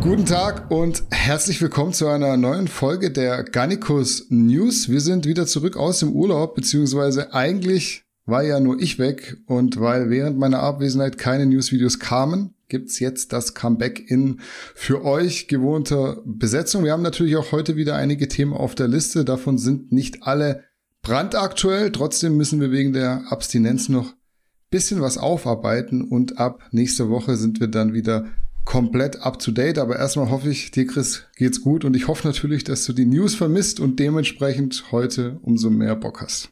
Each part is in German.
Guten Tag und herzlich willkommen zu einer neuen Folge der Garnicus News. Wir sind wieder zurück aus dem Urlaub, beziehungsweise eigentlich war ja nur ich weg und weil während meiner Abwesenheit keine Newsvideos kamen, gibt's jetzt das Comeback in für euch gewohnter Besetzung. Wir haben natürlich auch heute wieder einige Themen auf der Liste. Davon sind nicht alle brandaktuell. Trotzdem müssen wir wegen der Abstinenz noch bisschen was aufarbeiten und ab nächste Woche sind wir dann wieder komplett up to date. Aber erstmal hoffe ich, dir, Chris, geht's gut und ich hoffe natürlich, dass du die News vermisst und dementsprechend heute umso mehr Bock hast.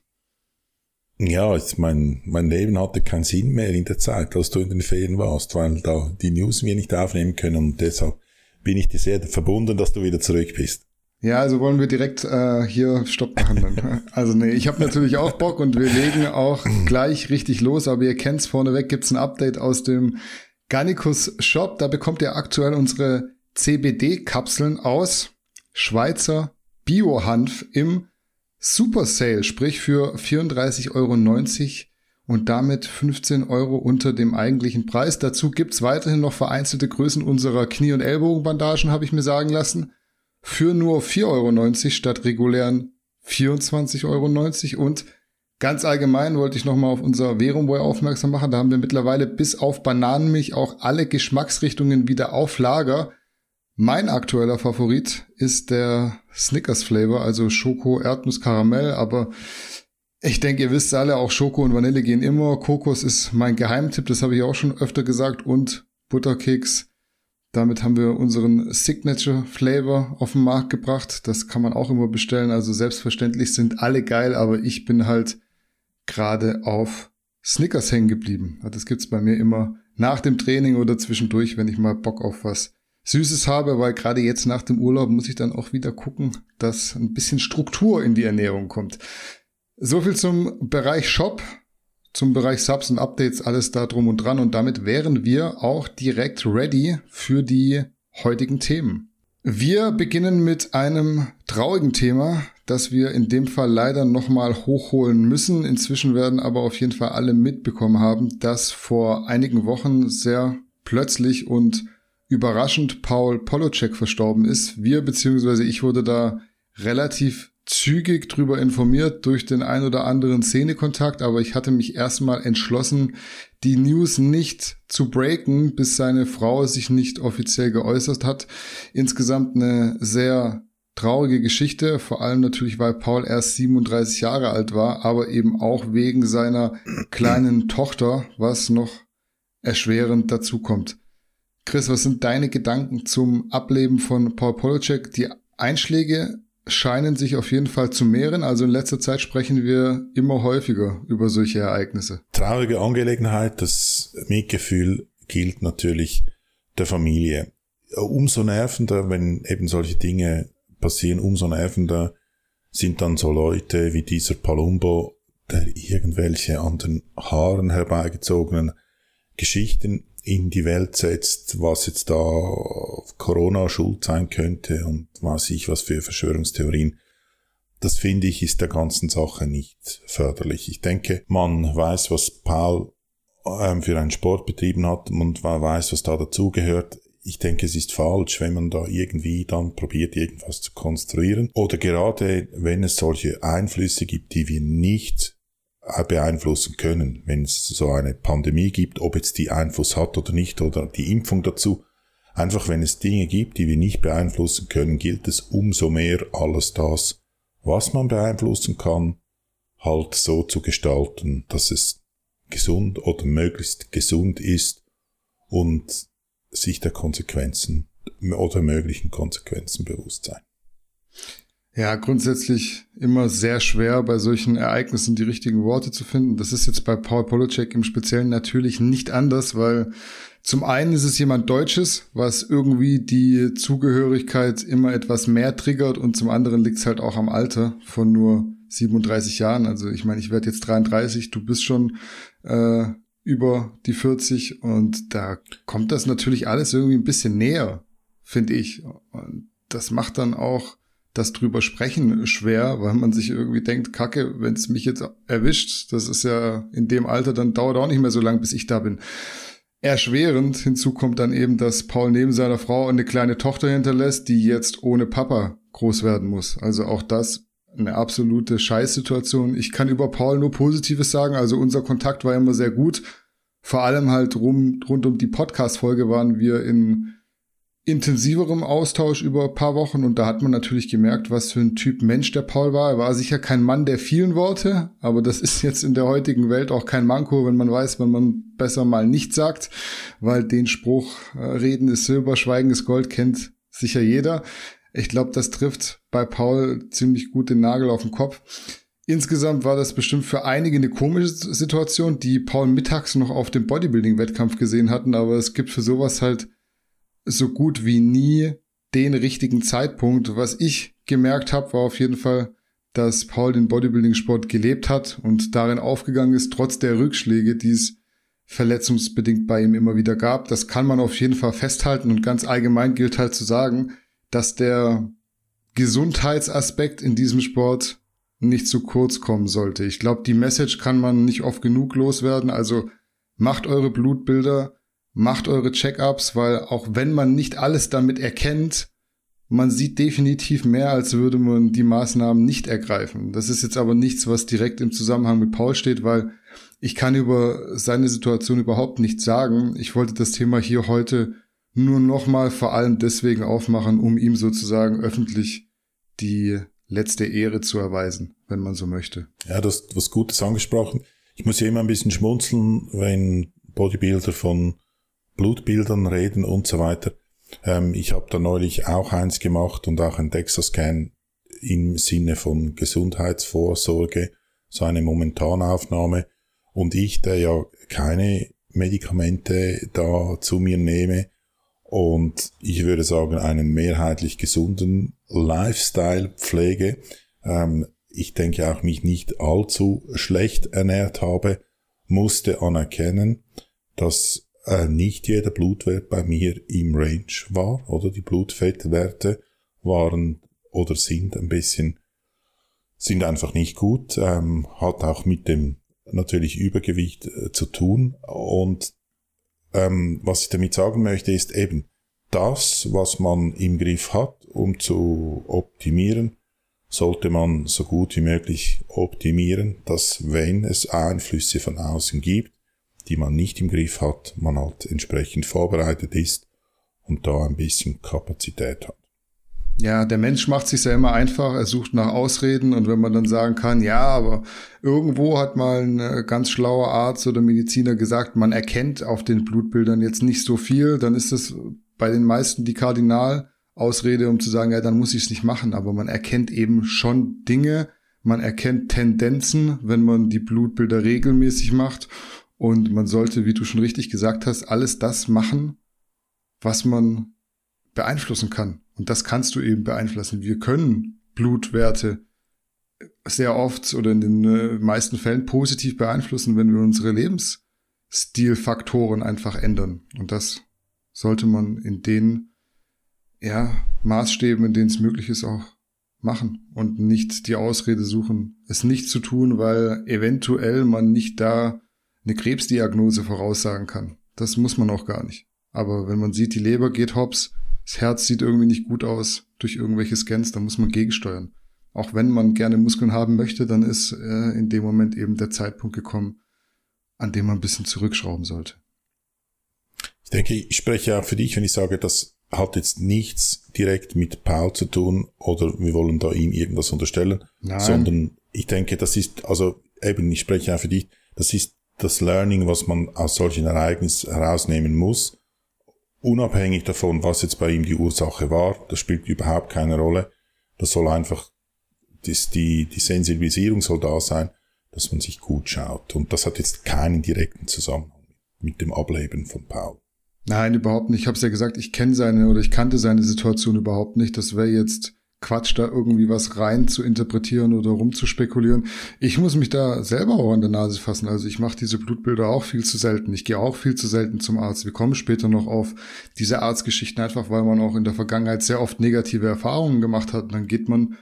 Ja, ich mein, mein Leben hatte keinen Sinn mehr in der Zeit, als du in den Ferien warst, weil da die News wir nicht aufnehmen können und deshalb bin ich dir sehr verbunden, dass du wieder zurück bist. Ja, also wollen wir direkt äh, hier Stopp machen dann. Also nee, ich habe natürlich auch Bock und wir legen auch gleich richtig los, aber ihr kennt's, vorneweg gibt's ein Update aus dem Garnicus Shop. Da bekommt ihr aktuell unsere CBD-Kapseln aus Schweizer Biohanf im Super Sale, sprich für 34,90 Euro und damit 15 Euro unter dem eigentlichen Preis. Dazu gibt's weiterhin noch vereinzelte Größen unserer Knie- und Ellbogenbandagen, habe ich mir sagen lassen für nur 4,90 Euro statt regulären 24,90 Euro. Und ganz allgemein wollte ich nochmal auf unser Währungboy aufmerksam machen. Da haben wir mittlerweile bis auf Bananenmilch auch alle Geschmacksrichtungen wieder auf Lager. Mein aktueller Favorit ist der Snickers Flavor, also Schoko, Erdnuss, Karamell, aber ich denke, ihr wisst alle, auch Schoko und Vanille gehen immer. Kokos ist mein Geheimtipp, das habe ich auch schon öfter gesagt und Butterkeks damit haben wir unseren Signature Flavor auf den Markt gebracht. Das kann man auch immer bestellen. Also selbstverständlich sind alle geil, aber ich bin halt gerade auf Snickers hängen geblieben. Das gibt's bei mir immer nach dem Training oder zwischendurch, wenn ich mal Bock auf was Süßes habe, weil gerade jetzt nach dem Urlaub muss ich dann auch wieder gucken, dass ein bisschen Struktur in die Ernährung kommt. So viel zum Bereich Shop zum Bereich Subs und Updates, alles da drum und dran. Und damit wären wir auch direkt ready für die heutigen Themen. Wir beginnen mit einem traurigen Thema, das wir in dem Fall leider nochmal hochholen müssen. Inzwischen werden aber auf jeden Fall alle mitbekommen haben, dass vor einigen Wochen sehr plötzlich und überraschend Paul Polocek verstorben ist. Wir bzw. ich wurde da relativ zügig drüber informiert durch den ein oder anderen Szenekontakt, aber ich hatte mich erstmal entschlossen, die News nicht zu breaken, bis seine Frau sich nicht offiziell geäußert hat. Insgesamt eine sehr traurige Geschichte, vor allem natürlich, weil Paul erst 37 Jahre alt war, aber eben auch wegen seiner kleinen Tochter, was noch erschwerend dazu kommt. Chris, was sind deine Gedanken zum Ableben von Paul Polacek? Die Einschläge scheinen sich auf jeden Fall zu mehren. Also in letzter Zeit sprechen wir immer häufiger über solche Ereignisse. Traurige Angelegenheit. Das Mitgefühl gilt natürlich der Familie. Umso nervender, wenn eben solche Dinge passieren, umso nervender sind dann so Leute wie dieser Palumbo, der irgendwelche an den Haaren herbeigezogenen Geschichten in die Welt setzt, was jetzt da Corona schuld sein könnte und was ich was für Verschwörungstheorien. Das finde ich ist der ganzen Sache nicht förderlich. Ich denke, man weiß, was Paul ähm, für einen Sport betrieben hat und man weiß, was da dazugehört. Ich denke, es ist falsch, wenn man da irgendwie dann probiert, irgendwas zu konstruieren. Oder gerade wenn es solche Einflüsse gibt, die wir nicht beeinflussen können, wenn es so eine Pandemie gibt, ob jetzt die Einfluss hat oder nicht oder die Impfung dazu. Einfach wenn es Dinge gibt, die wir nicht beeinflussen können, gilt es umso mehr alles das, was man beeinflussen kann, halt so zu gestalten, dass es gesund oder möglichst gesund ist und sich der Konsequenzen oder möglichen Konsequenzen bewusst sein. Ja, grundsätzlich immer sehr schwer, bei solchen Ereignissen die richtigen Worte zu finden. Das ist jetzt bei Paul Polacek im Speziellen natürlich nicht anders, weil zum einen ist es jemand Deutsches, was irgendwie die Zugehörigkeit immer etwas mehr triggert und zum anderen liegt es halt auch am Alter von nur 37 Jahren. Also ich meine, ich werde jetzt 33, du bist schon äh, über die 40 und da kommt das natürlich alles irgendwie ein bisschen näher, finde ich. Und das macht dann auch das drüber sprechen schwer, weil man sich irgendwie denkt, kacke, wenn es mich jetzt erwischt, das ist ja in dem Alter, dann dauert auch nicht mehr so lang, bis ich da bin. erschwerend. Hinzu kommt dann eben, dass Paul neben seiner Frau eine kleine Tochter hinterlässt, die jetzt ohne Papa groß werden muss. Also auch das eine absolute Scheißsituation. Ich kann über Paul nur Positives sagen. Also unser Kontakt war immer sehr gut. Vor allem halt rum, rund um die Podcast-Folge waren wir in intensiverem Austausch über ein paar Wochen und da hat man natürlich gemerkt, was für ein Typ Mensch der Paul war. Er war sicher kein Mann der vielen Worte, aber das ist jetzt in der heutigen Welt auch kein Manko, wenn man weiß, wenn man besser mal nichts sagt, weil den Spruch äh, Reden ist Silber, Schweigen ist Gold kennt sicher jeder. Ich glaube, das trifft bei Paul ziemlich gut den Nagel auf den Kopf. Insgesamt war das bestimmt für einige eine komische Situation, die Paul mittags noch auf dem Bodybuilding-Wettkampf gesehen hatten, aber es gibt für sowas halt so gut wie nie den richtigen Zeitpunkt. Was ich gemerkt habe, war auf jeden Fall, dass Paul den Bodybuilding-Sport gelebt hat und darin aufgegangen ist, trotz der Rückschläge, die es verletzungsbedingt bei ihm immer wieder gab. Das kann man auf jeden Fall festhalten und ganz allgemein gilt halt zu sagen, dass der Gesundheitsaspekt in diesem Sport nicht zu kurz kommen sollte. Ich glaube, die Message kann man nicht oft genug loswerden. Also macht eure Blutbilder, macht eure Check-ups, weil auch wenn man nicht alles damit erkennt, man sieht definitiv mehr, als würde man die Maßnahmen nicht ergreifen. Das ist jetzt aber nichts, was direkt im Zusammenhang mit Paul steht, weil ich kann über seine Situation überhaupt nichts sagen. Ich wollte das Thema hier heute nur nochmal vor allem deswegen aufmachen, um ihm sozusagen öffentlich die letzte Ehre zu erweisen, wenn man so möchte. Ja, du hast was Gutes angesprochen. Ich muss ja immer ein bisschen schmunzeln, wenn Bodybuilder von Blutbildern reden und so weiter. Ähm, ich habe da neulich auch eins gemacht und auch ein DEXA-Scan im Sinne von Gesundheitsvorsorge, so eine Momentanaufnahme. Und ich, der ja keine Medikamente da zu mir nehme und ich würde sagen einen mehrheitlich gesunden Lifestyle pflege, ähm, ich denke auch mich nicht allzu schlecht ernährt habe, musste anerkennen, dass äh, nicht jeder Blutwert bei mir im Range war, oder? Die Blutfettwerte waren oder sind ein bisschen, sind einfach nicht gut, ähm, hat auch mit dem natürlich Übergewicht äh, zu tun. Und ähm, was ich damit sagen möchte, ist eben das, was man im Griff hat, um zu optimieren, sollte man so gut wie möglich optimieren, dass wenn es Einflüsse von außen gibt, die man nicht im Griff hat, man halt entsprechend vorbereitet ist und da ein bisschen Kapazität hat. Ja, der Mensch macht sich ja immer einfach, er sucht nach Ausreden und wenn man dann sagen kann, ja, aber irgendwo hat mal ein ganz schlauer Arzt oder Mediziner gesagt, man erkennt auf den Blutbildern jetzt nicht so viel, dann ist das bei den meisten die Kardinalausrede, um zu sagen, ja, dann muss ich es nicht machen, aber man erkennt eben schon Dinge, man erkennt Tendenzen, wenn man die Blutbilder regelmäßig macht und man sollte, wie du schon richtig gesagt hast, alles das machen, was man beeinflussen kann. Und das kannst du eben beeinflussen. Wir können Blutwerte sehr oft oder in den äh, meisten Fällen positiv beeinflussen, wenn wir unsere Lebensstilfaktoren einfach ändern. Und das sollte man in den ja, Maßstäben, in denen es möglich ist, auch machen und nicht die Ausrede suchen, es nicht zu tun, weil eventuell man nicht da eine Krebsdiagnose voraussagen kann. Das muss man auch gar nicht. Aber wenn man sieht, die Leber geht hops, das Herz sieht irgendwie nicht gut aus durch irgendwelche Scans, dann muss man gegensteuern. Auch wenn man gerne Muskeln haben möchte, dann ist äh, in dem Moment eben der Zeitpunkt gekommen, an dem man ein bisschen zurückschrauben sollte. Ich denke, ich spreche auch für dich, wenn ich sage, das hat jetzt nichts direkt mit Paul zu tun oder wir wollen da ihm irgendwas unterstellen, Nein. sondern ich denke, das ist, also eben, ich spreche auch für dich, das ist das Learning, was man aus solchen Ereignissen herausnehmen muss, unabhängig davon, was jetzt bei ihm die Ursache war, das spielt überhaupt keine Rolle. Das soll einfach, das, die, die Sensibilisierung soll da sein, dass man sich gut schaut. Und das hat jetzt keinen direkten Zusammenhang mit dem Ableben von Paul. Nein, überhaupt nicht. Ich habe es ja gesagt, ich kenne seine oder ich kannte seine Situation überhaupt nicht. Das wäre jetzt Quatsch, da irgendwie was rein zu interpretieren oder rumzuspekulieren. Ich muss mich da selber auch an der Nase fassen. Also ich mache diese Blutbilder auch viel zu selten. Ich gehe auch viel zu selten zum Arzt. Wir kommen später noch auf diese Arztgeschichten, einfach weil man auch in der Vergangenheit sehr oft negative Erfahrungen gemacht hat. Und dann geht man,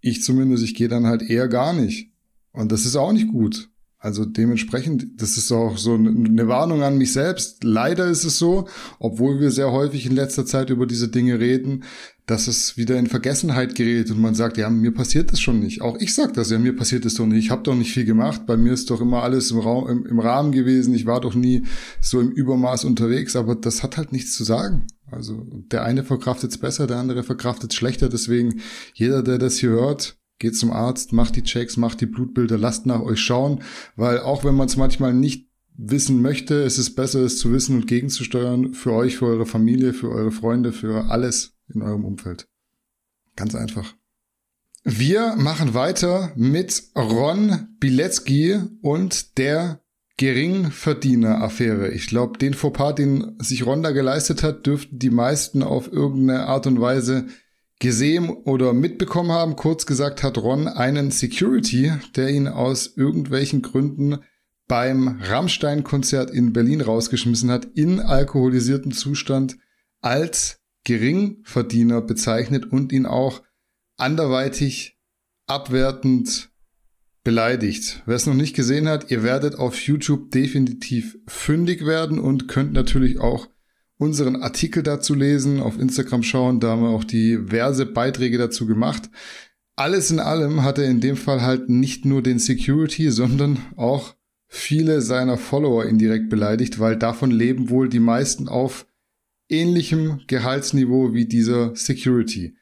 ich zumindest, ich gehe dann halt eher gar nicht. Und das ist auch nicht gut. Also dementsprechend, das ist auch so eine Warnung an mich selbst. Leider ist es so, obwohl wir sehr häufig in letzter Zeit über diese Dinge reden, dass es wieder in Vergessenheit gerät und man sagt, ja, mir passiert das schon nicht. Auch ich sag das, ja, mir passiert das doch nicht. Ich habe doch nicht viel gemacht. Bei mir ist doch immer alles im, Raum, im, im Rahmen gewesen. Ich war doch nie so im Übermaß unterwegs, aber das hat halt nichts zu sagen. Also der eine verkraftet es besser, der andere verkraftet es schlechter. Deswegen jeder, der das hier hört, geht zum Arzt, macht die Checks, macht die Blutbilder, lasst nach euch schauen, weil auch wenn man es manchmal nicht wissen möchte, ist es besser, es zu wissen und gegenzusteuern für euch, für eure Familie, für eure Freunde, für alles in eurem Umfeld. Ganz einfach. Wir machen weiter mit Ron Bilecki und der Geringverdiener-Affäre. Ich glaube, den Fauxpas, den sich Ron da geleistet hat, dürften die meisten auf irgendeine Art und Weise gesehen oder mitbekommen haben. Kurz gesagt hat Ron einen Security, der ihn aus irgendwelchen Gründen beim Rammstein-Konzert in Berlin rausgeschmissen hat, in alkoholisierten Zustand als Geringverdiener bezeichnet und ihn auch anderweitig abwertend beleidigt. Wer es noch nicht gesehen hat, ihr werdet auf YouTube definitiv fündig werden und könnt natürlich auch unseren Artikel dazu lesen, auf Instagram schauen, da haben wir auch diverse Beiträge dazu gemacht. Alles in allem hat er in dem Fall halt nicht nur den Security, sondern auch viele seiner Follower indirekt beleidigt, weil davon leben wohl die meisten auf ähnlichem Gehaltsniveau wie dieser Security.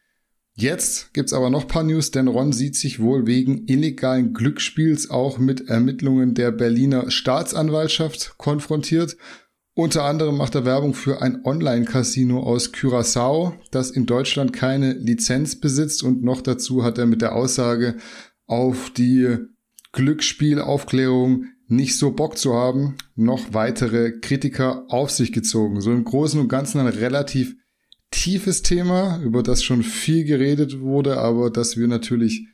Jetzt gibt's aber noch paar News, denn Ron sieht sich wohl wegen illegalen Glücksspiels auch mit Ermittlungen der Berliner Staatsanwaltschaft konfrontiert unter anderem macht er Werbung für ein Online-Casino aus Curaçao, das in Deutschland keine Lizenz besitzt und noch dazu hat er mit der Aussage auf die Glücksspielaufklärung nicht so Bock zu haben, noch weitere Kritiker auf sich gezogen. So im Großen und Ganzen ein relativ tiefes Thema, über das schon viel geredet wurde, aber das wir natürlich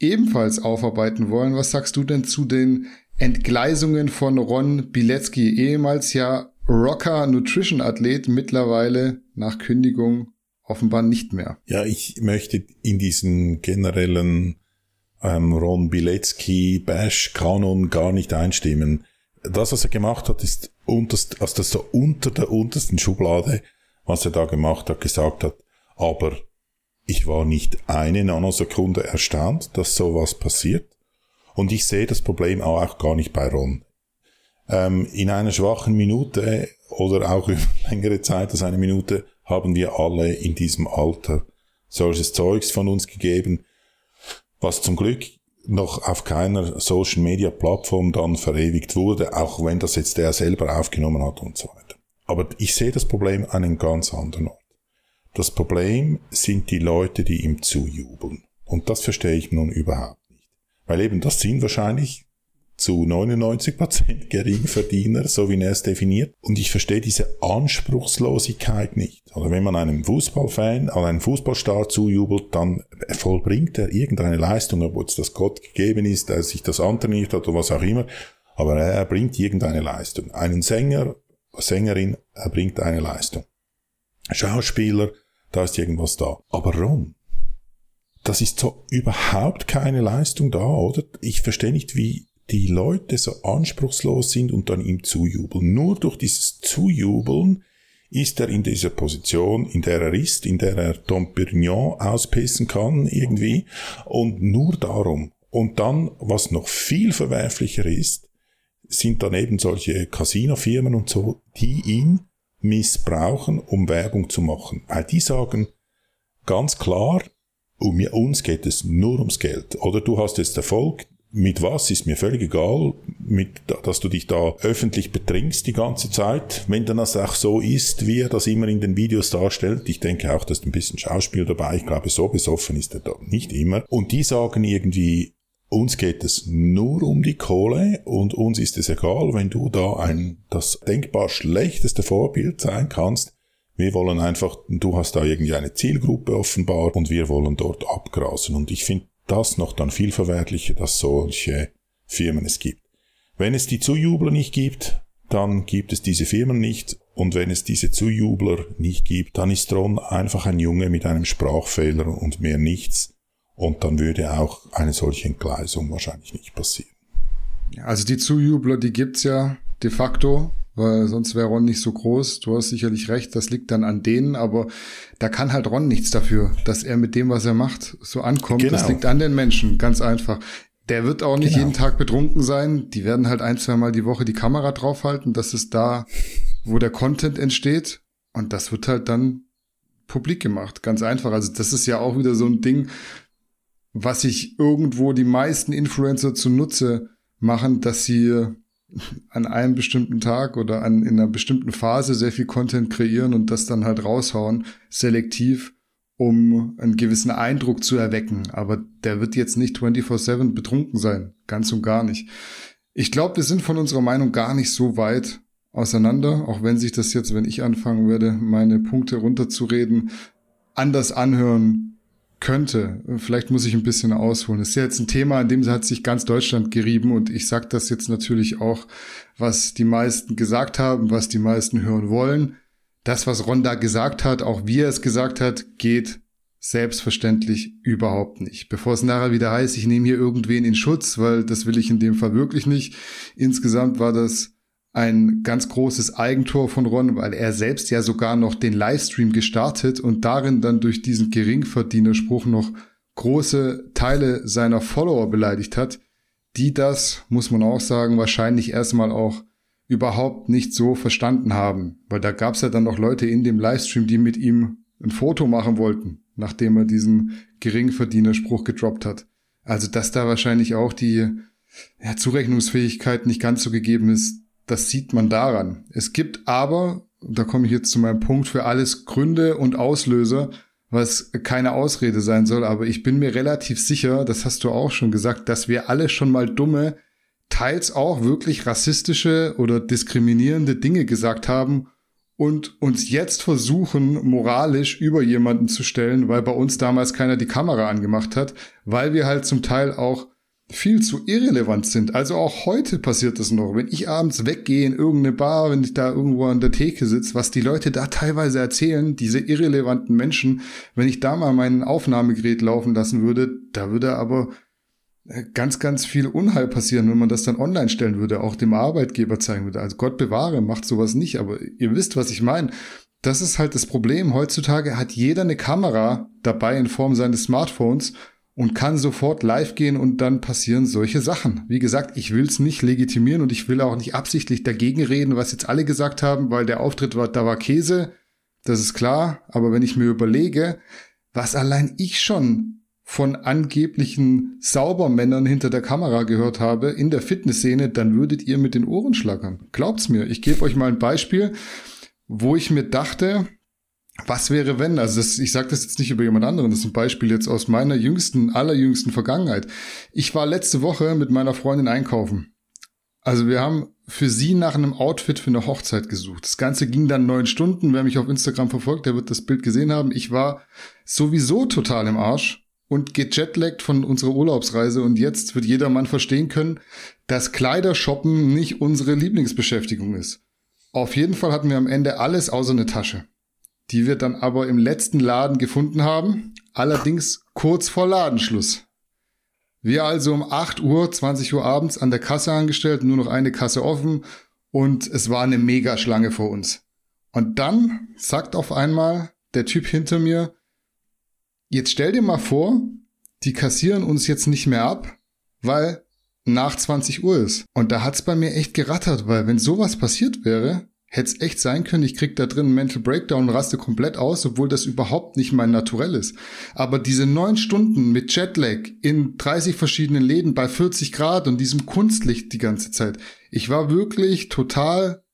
ebenfalls aufarbeiten wollen. Was sagst du denn zu den Entgleisungen von Ron Bilecki, ehemals ja Rocker Nutrition Athlet mittlerweile nach Kündigung offenbar nicht mehr. Ja, ich möchte in diesen generellen ähm, Ron Bilecki Bash Kanon gar nicht einstimmen. Das, was er gemacht hat, ist unterst, also das so unter der untersten Schublade, was er da gemacht hat, gesagt hat. Aber ich war nicht eine Nanosekunde erstaunt, dass sowas passiert. Und ich sehe das Problem auch gar nicht bei Ron ähm, in einer schwachen Minute oder auch über längere Zeit als eine Minute haben wir alle in diesem Alter solches Zeugs von uns gegeben, was zum Glück noch auf keiner Social Media Plattform dann verewigt wurde, auch wenn das jetzt der selber aufgenommen hat und so weiter. Aber ich sehe das Problem an einem ganz anderen Ort. Das Problem sind die Leute, die ihm zujubeln. Und das verstehe ich nun überhaupt nicht. Weil eben das sind wahrscheinlich zu 99 Prozent Geringverdiener, so wie er es definiert. Und ich verstehe diese Anspruchslosigkeit nicht. Oder wenn man einem Fußballfan, an einem Fußballstar zujubelt, dann vollbringt er irgendeine Leistung, ob jetzt das Gott gegeben ist, der sich das antrainiert hat oder was auch immer. Aber er bringt irgendeine Leistung. Einen Sänger, Sängerin, er bringt eine Leistung. Schauspieler, da ist irgendwas da. Aber Ron, das ist so überhaupt keine Leistung da, oder? Ich verstehe nicht, wie die Leute so anspruchslos sind und dann ihm zujubeln. Nur durch dieses Zujubeln ist er in dieser Position, in der er ist, in der er Dom Perignon auspissen kann irgendwie und nur darum. Und dann, was noch viel verwerflicher ist, sind dann eben solche Casino-Firmen und so, die ihn missbrauchen, um Werbung zu machen. Weil die sagen ganz klar, um uns geht es nur ums Geld. Oder du hast jetzt Erfolg, mit was ist mir völlig egal, mit, dass du dich da öffentlich betrinkst die ganze Zeit, wenn dann das auch so ist, wie er das immer in den Videos darstellt. Ich denke auch, dass ein bisschen Schauspiel dabei. Ich glaube, so besoffen ist er da nicht immer. Und die sagen irgendwie, uns geht es nur um die Kohle und uns ist es egal, wenn du da ein, das denkbar schlechteste Vorbild sein kannst. Wir wollen einfach, du hast da irgendwie eine Zielgruppe offenbar und wir wollen dort abgrasen. Und ich finde, das noch dann viel verwertlicher, dass solche Firmen es gibt. Wenn es die Zujubler nicht gibt, dann gibt es diese Firmen nicht. Und wenn es diese Zujubler nicht gibt, dann ist Ron einfach ein Junge mit einem Sprachfehler und mehr nichts. Und dann würde auch eine solche Entgleisung wahrscheinlich nicht passieren. Also die Zujubler, die gibt's ja de facto, weil sonst wäre Ron nicht so groß. Du hast sicherlich recht, das liegt dann an denen, aber da kann halt Ron nichts dafür, dass er mit dem, was er macht, so ankommt. Genau. Das liegt an den Menschen, ganz einfach. Der wird auch nicht genau. jeden Tag betrunken sein. Die werden halt ein, zwei Mal die Woche die Kamera draufhalten. Das ist da, wo der Content entsteht. Und das wird halt dann publik gemacht. Ganz einfach. Also das ist ja auch wieder so ein Ding, was sich irgendwo die meisten Influencer zunutze machen, dass sie an einem bestimmten Tag oder an, in einer bestimmten Phase sehr viel Content kreieren und das dann halt raushauen, selektiv, um einen gewissen Eindruck zu erwecken. Aber der wird jetzt nicht 24-7 betrunken sein. Ganz und gar nicht. Ich glaube, wir sind von unserer Meinung gar nicht so weit auseinander, auch wenn sich das jetzt, wenn ich anfangen würde, meine Punkte runterzureden, anders anhören könnte. Vielleicht muss ich ein bisschen ausholen. Das ist ja jetzt ein Thema, an dem hat sich ganz Deutschland gerieben und ich sage das jetzt natürlich auch, was die meisten gesagt haben, was die meisten hören wollen. Das, was Ron da gesagt hat, auch wie er es gesagt hat, geht selbstverständlich überhaupt nicht. Bevor es nachher wieder heißt, ich nehme hier irgendwen in Schutz, weil das will ich in dem Fall wirklich nicht. Insgesamt war das ein ganz großes Eigentor von Ron, weil er selbst ja sogar noch den Livestream gestartet und darin dann durch diesen Geringverdienerspruch noch große Teile seiner Follower beleidigt hat, die das, muss man auch sagen, wahrscheinlich erstmal auch überhaupt nicht so verstanden haben. Weil da gab es ja dann noch Leute in dem Livestream, die mit ihm ein Foto machen wollten, nachdem er diesen Geringverdienerspruch gedroppt hat. Also dass da wahrscheinlich auch die ja, Zurechnungsfähigkeit nicht ganz so gegeben ist, das sieht man daran. Es gibt aber, da komme ich jetzt zu meinem Punkt, für alles Gründe und Auslöser, was keine Ausrede sein soll. Aber ich bin mir relativ sicher, das hast du auch schon gesagt, dass wir alle schon mal dumme, teils auch wirklich rassistische oder diskriminierende Dinge gesagt haben und uns jetzt versuchen, moralisch über jemanden zu stellen, weil bei uns damals keiner die Kamera angemacht hat, weil wir halt zum Teil auch viel zu irrelevant sind. Also auch heute passiert das noch. Wenn ich abends weggehe in irgendeine Bar, wenn ich da irgendwo an der Theke sitze, was die Leute da teilweise erzählen, diese irrelevanten Menschen, wenn ich da mal mein Aufnahmegerät laufen lassen würde, da würde aber äh, ganz, ganz viel Unheil passieren, wenn man das dann online stellen würde, auch dem Arbeitgeber zeigen würde. Also Gott bewahre, macht sowas nicht, aber ihr wisst, was ich meine. Das ist halt das Problem. Heutzutage hat jeder eine Kamera dabei in Form seines Smartphones und kann sofort live gehen und dann passieren solche Sachen. Wie gesagt, ich will es nicht legitimieren und ich will auch nicht absichtlich dagegen reden, was jetzt alle gesagt haben, weil der Auftritt war, da war Käse, das ist klar, aber wenn ich mir überlege, was allein ich schon von angeblichen Saubermännern hinter der Kamera gehört habe in der Fitnessszene, dann würdet ihr mit den Ohren schlackern. Glaubt's mir. Ich gebe euch mal ein Beispiel, wo ich mir dachte, was wäre wenn? Also das, ich sage das jetzt nicht über jemand anderen, das ist ein Beispiel jetzt aus meiner jüngsten, allerjüngsten Vergangenheit. Ich war letzte Woche mit meiner Freundin einkaufen. Also wir haben für sie nach einem Outfit für eine Hochzeit gesucht. Das Ganze ging dann neun Stunden. Wer mich auf Instagram verfolgt, der wird das Bild gesehen haben. Ich war sowieso total im Arsch und gejetlaggt von unserer Urlaubsreise und jetzt wird jeder Mann verstehen können, dass Kleidershoppen nicht unsere Lieblingsbeschäftigung ist. Auf jeden Fall hatten wir am Ende alles außer eine Tasche die wir dann aber im letzten Laden gefunden haben, allerdings kurz vor Ladenschluss. Wir also um 8 Uhr, 20 Uhr abends an der Kasse angestellt, nur noch eine Kasse offen und es war eine Megaschlange vor uns. Und dann sagt auf einmal der Typ hinter mir, jetzt stell dir mal vor, die kassieren uns jetzt nicht mehr ab, weil nach 20 Uhr ist. Und da hat's bei mir echt gerattert, weil wenn sowas passiert wäre, hätte es echt sein können, ich krieg da drin einen Mental Breakdown und raste komplett aus, obwohl das überhaupt nicht mein Naturell ist. Aber diese neun Stunden mit Jetlag in 30 verschiedenen Läden bei 40 Grad und diesem Kunstlicht die ganze Zeit, ich war wirklich total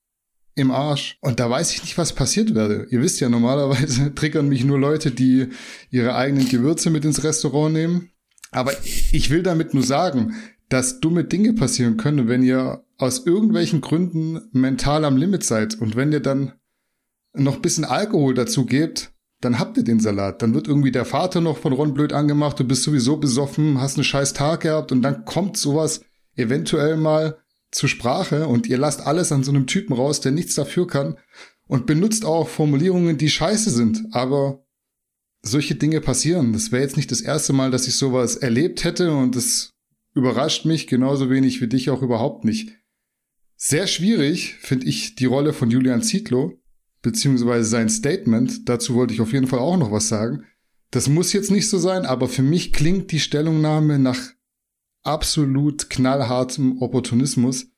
im Arsch. Und da weiß ich nicht, was passiert werde. Ihr wisst ja, normalerweise triggern mich nur Leute, die ihre eigenen Gewürze mit ins Restaurant nehmen. Aber ich will damit nur sagen, dass dumme Dinge passieren können, wenn ihr aus irgendwelchen Gründen mental am Limit seid und wenn ihr dann noch bisschen Alkohol dazu gebt, dann habt ihr den Salat. Dann wird irgendwie der Vater noch von Ron blöd angemacht, du bist sowieso besoffen, hast einen scheiß Tag gehabt und dann kommt sowas eventuell mal zur Sprache und ihr lasst alles an so einem Typen raus, der nichts dafür kann und benutzt auch Formulierungen, die scheiße sind, aber solche Dinge passieren. Das wäre jetzt nicht das erste Mal, dass ich sowas erlebt hätte und das überrascht mich genauso wenig wie dich auch überhaupt nicht. Sehr schwierig finde ich die Rolle von Julian Zietlow, beziehungsweise sein Statement. Dazu wollte ich auf jeden Fall auch noch was sagen. Das muss jetzt nicht so sein, aber für mich klingt die Stellungnahme nach absolut knallhartem Opportunismus.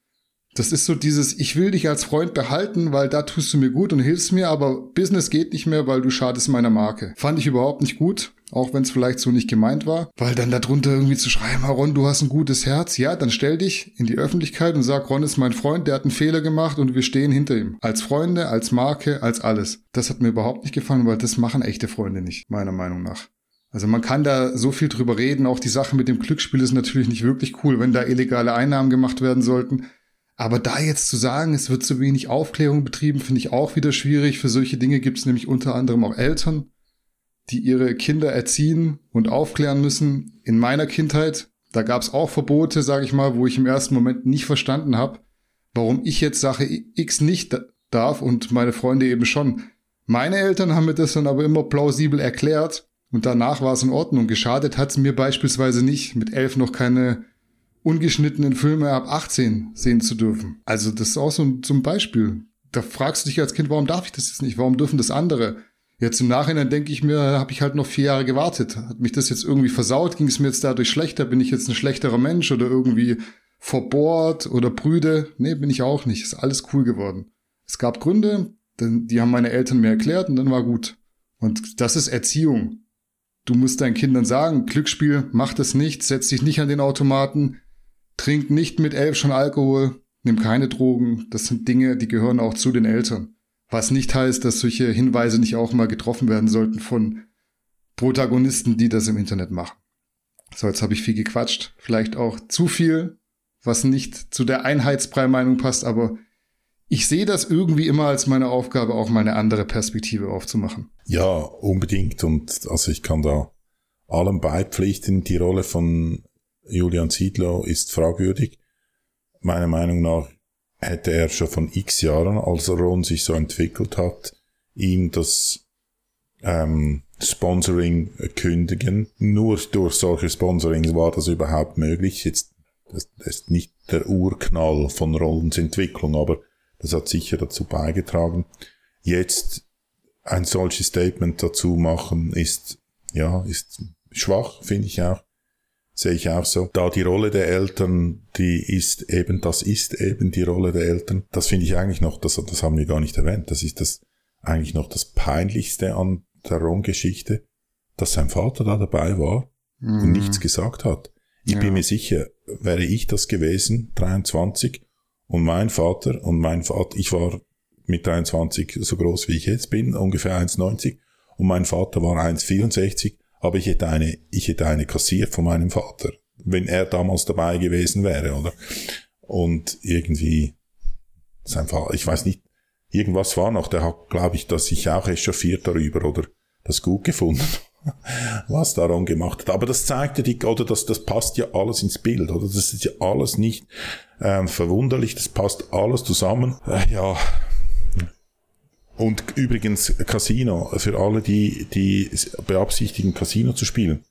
Das ist so dieses, ich will dich als Freund behalten, weil da tust du mir gut und hilfst mir, aber Business geht nicht mehr, weil du schadest meiner Marke. Fand ich überhaupt nicht gut, auch wenn es vielleicht so nicht gemeint war, weil dann darunter irgendwie zu schreiben, Ron, du hast ein gutes Herz, ja, dann stell dich in die Öffentlichkeit und sag, Ron ist mein Freund, der hat einen Fehler gemacht und wir stehen hinter ihm. Als Freunde, als Marke, als alles. Das hat mir überhaupt nicht gefallen, weil das machen echte Freunde nicht, meiner Meinung nach. Also man kann da so viel drüber reden. Auch die Sache mit dem Glücksspiel ist natürlich nicht wirklich cool, wenn da illegale Einnahmen gemacht werden sollten. Aber da jetzt zu sagen, es wird zu wenig Aufklärung betrieben, finde ich auch wieder schwierig. Für solche Dinge gibt es nämlich unter anderem auch Eltern, die ihre Kinder erziehen und aufklären müssen. In meiner Kindheit, da gab es auch Verbote, sage ich mal, wo ich im ersten Moment nicht verstanden habe, warum ich jetzt Sache X nicht darf und meine Freunde eben schon. Meine Eltern haben mir das dann aber immer plausibel erklärt und danach war es in Ordnung. Geschadet hat es mir beispielsweise nicht, mit elf noch keine ungeschnittenen Filme ab 18 sehen zu dürfen. Also das ist auch so ein, so Beispiel. Da fragst du dich als Kind, warum darf ich das jetzt nicht? Warum dürfen das andere? Jetzt im Nachhinein denke ich mir, habe ich halt noch vier Jahre gewartet. Hat mich das jetzt irgendwie versaut? Ging es mir jetzt dadurch schlechter? Bin ich jetzt ein schlechterer Mensch oder irgendwie verbohrt oder prüde? Nee, bin ich auch nicht. Ist alles cool geworden. Es gab Gründe, die haben meine Eltern mir erklärt und dann war gut. Und das ist Erziehung. Du musst deinen Kindern sagen, Glücksspiel, mach das nicht, setz dich nicht an den Automaten, Trink nicht mit elf schon Alkohol, nimm keine Drogen. Das sind Dinge, die gehören auch zu den Eltern. Was nicht heißt, dass solche Hinweise nicht auch mal getroffen werden sollten von Protagonisten, die das im Internet machen. So, jetzt habe ich viel gequatscht. Vielleicht auch zu viel, was nicht zu der Einheitsbrei-Meinung passt, aber ich sehe das irgendwie immer als meine Aufgabe, auch mal eine andere Perspektive aufzumachen. Ja, unbedingt. Und also ich kann da allem beipflichten. Die Rolle von Julian Ziedlow ist fragwürdig. Meiner Meinung nach hätte er schon von x Jahren, als Ron sich so entwickelt hat, ihm das ähm, Sponsoring kündigen. Nur durch solche Sponsoring war das überhaupt möglich. Jetzt das, das ist nicht der Urknall von Rons Entwicklung, aber das hat sicher dazu beigetragen. Jetzt ein solches Statement dazu machen ist, ja, ist schwach, finde ich auch sehe ich auch so. Da die Rolle der Eltern, die ist eben, das ist eben die Rolle der Eltern. Das finde ich eigentlich noch, das, das haben wir gar nicht erwähnt, das ist das eigentlich noch das Peinlichste an der Ron-Geschichte, dass sein Vater da dabei war mhm. und nichts gesagt hat. Ich ja. bin mir sicher, wäre ich das gewesen, 23, und mein Vater und mein Vater, ich war mit 23 so groß wie ich jetzt bin, ungefähr 1,90, und mein Vater war 1,64, aber ich hätte eine, ich hätte eine kassiert von meinem Vater, wenn er damals dabei gewesen wäre, oder? Und irgendwie, sein Vater, ich weiß nicht, irgendwas war noch, der hat, glaube ich, dass sich auch echauffiert darüber oder das gut gefunden, was daran gemacht hat. Aber das zeigte die, oder das, das passt ja alles ins Bild, oder? Das ist ja alles nicht ähm, verwunderlich, das passt alles zusammen. Äh, ja, und übrigens Casino, für alle, die, die beabsichtigen, Casino zu spielen.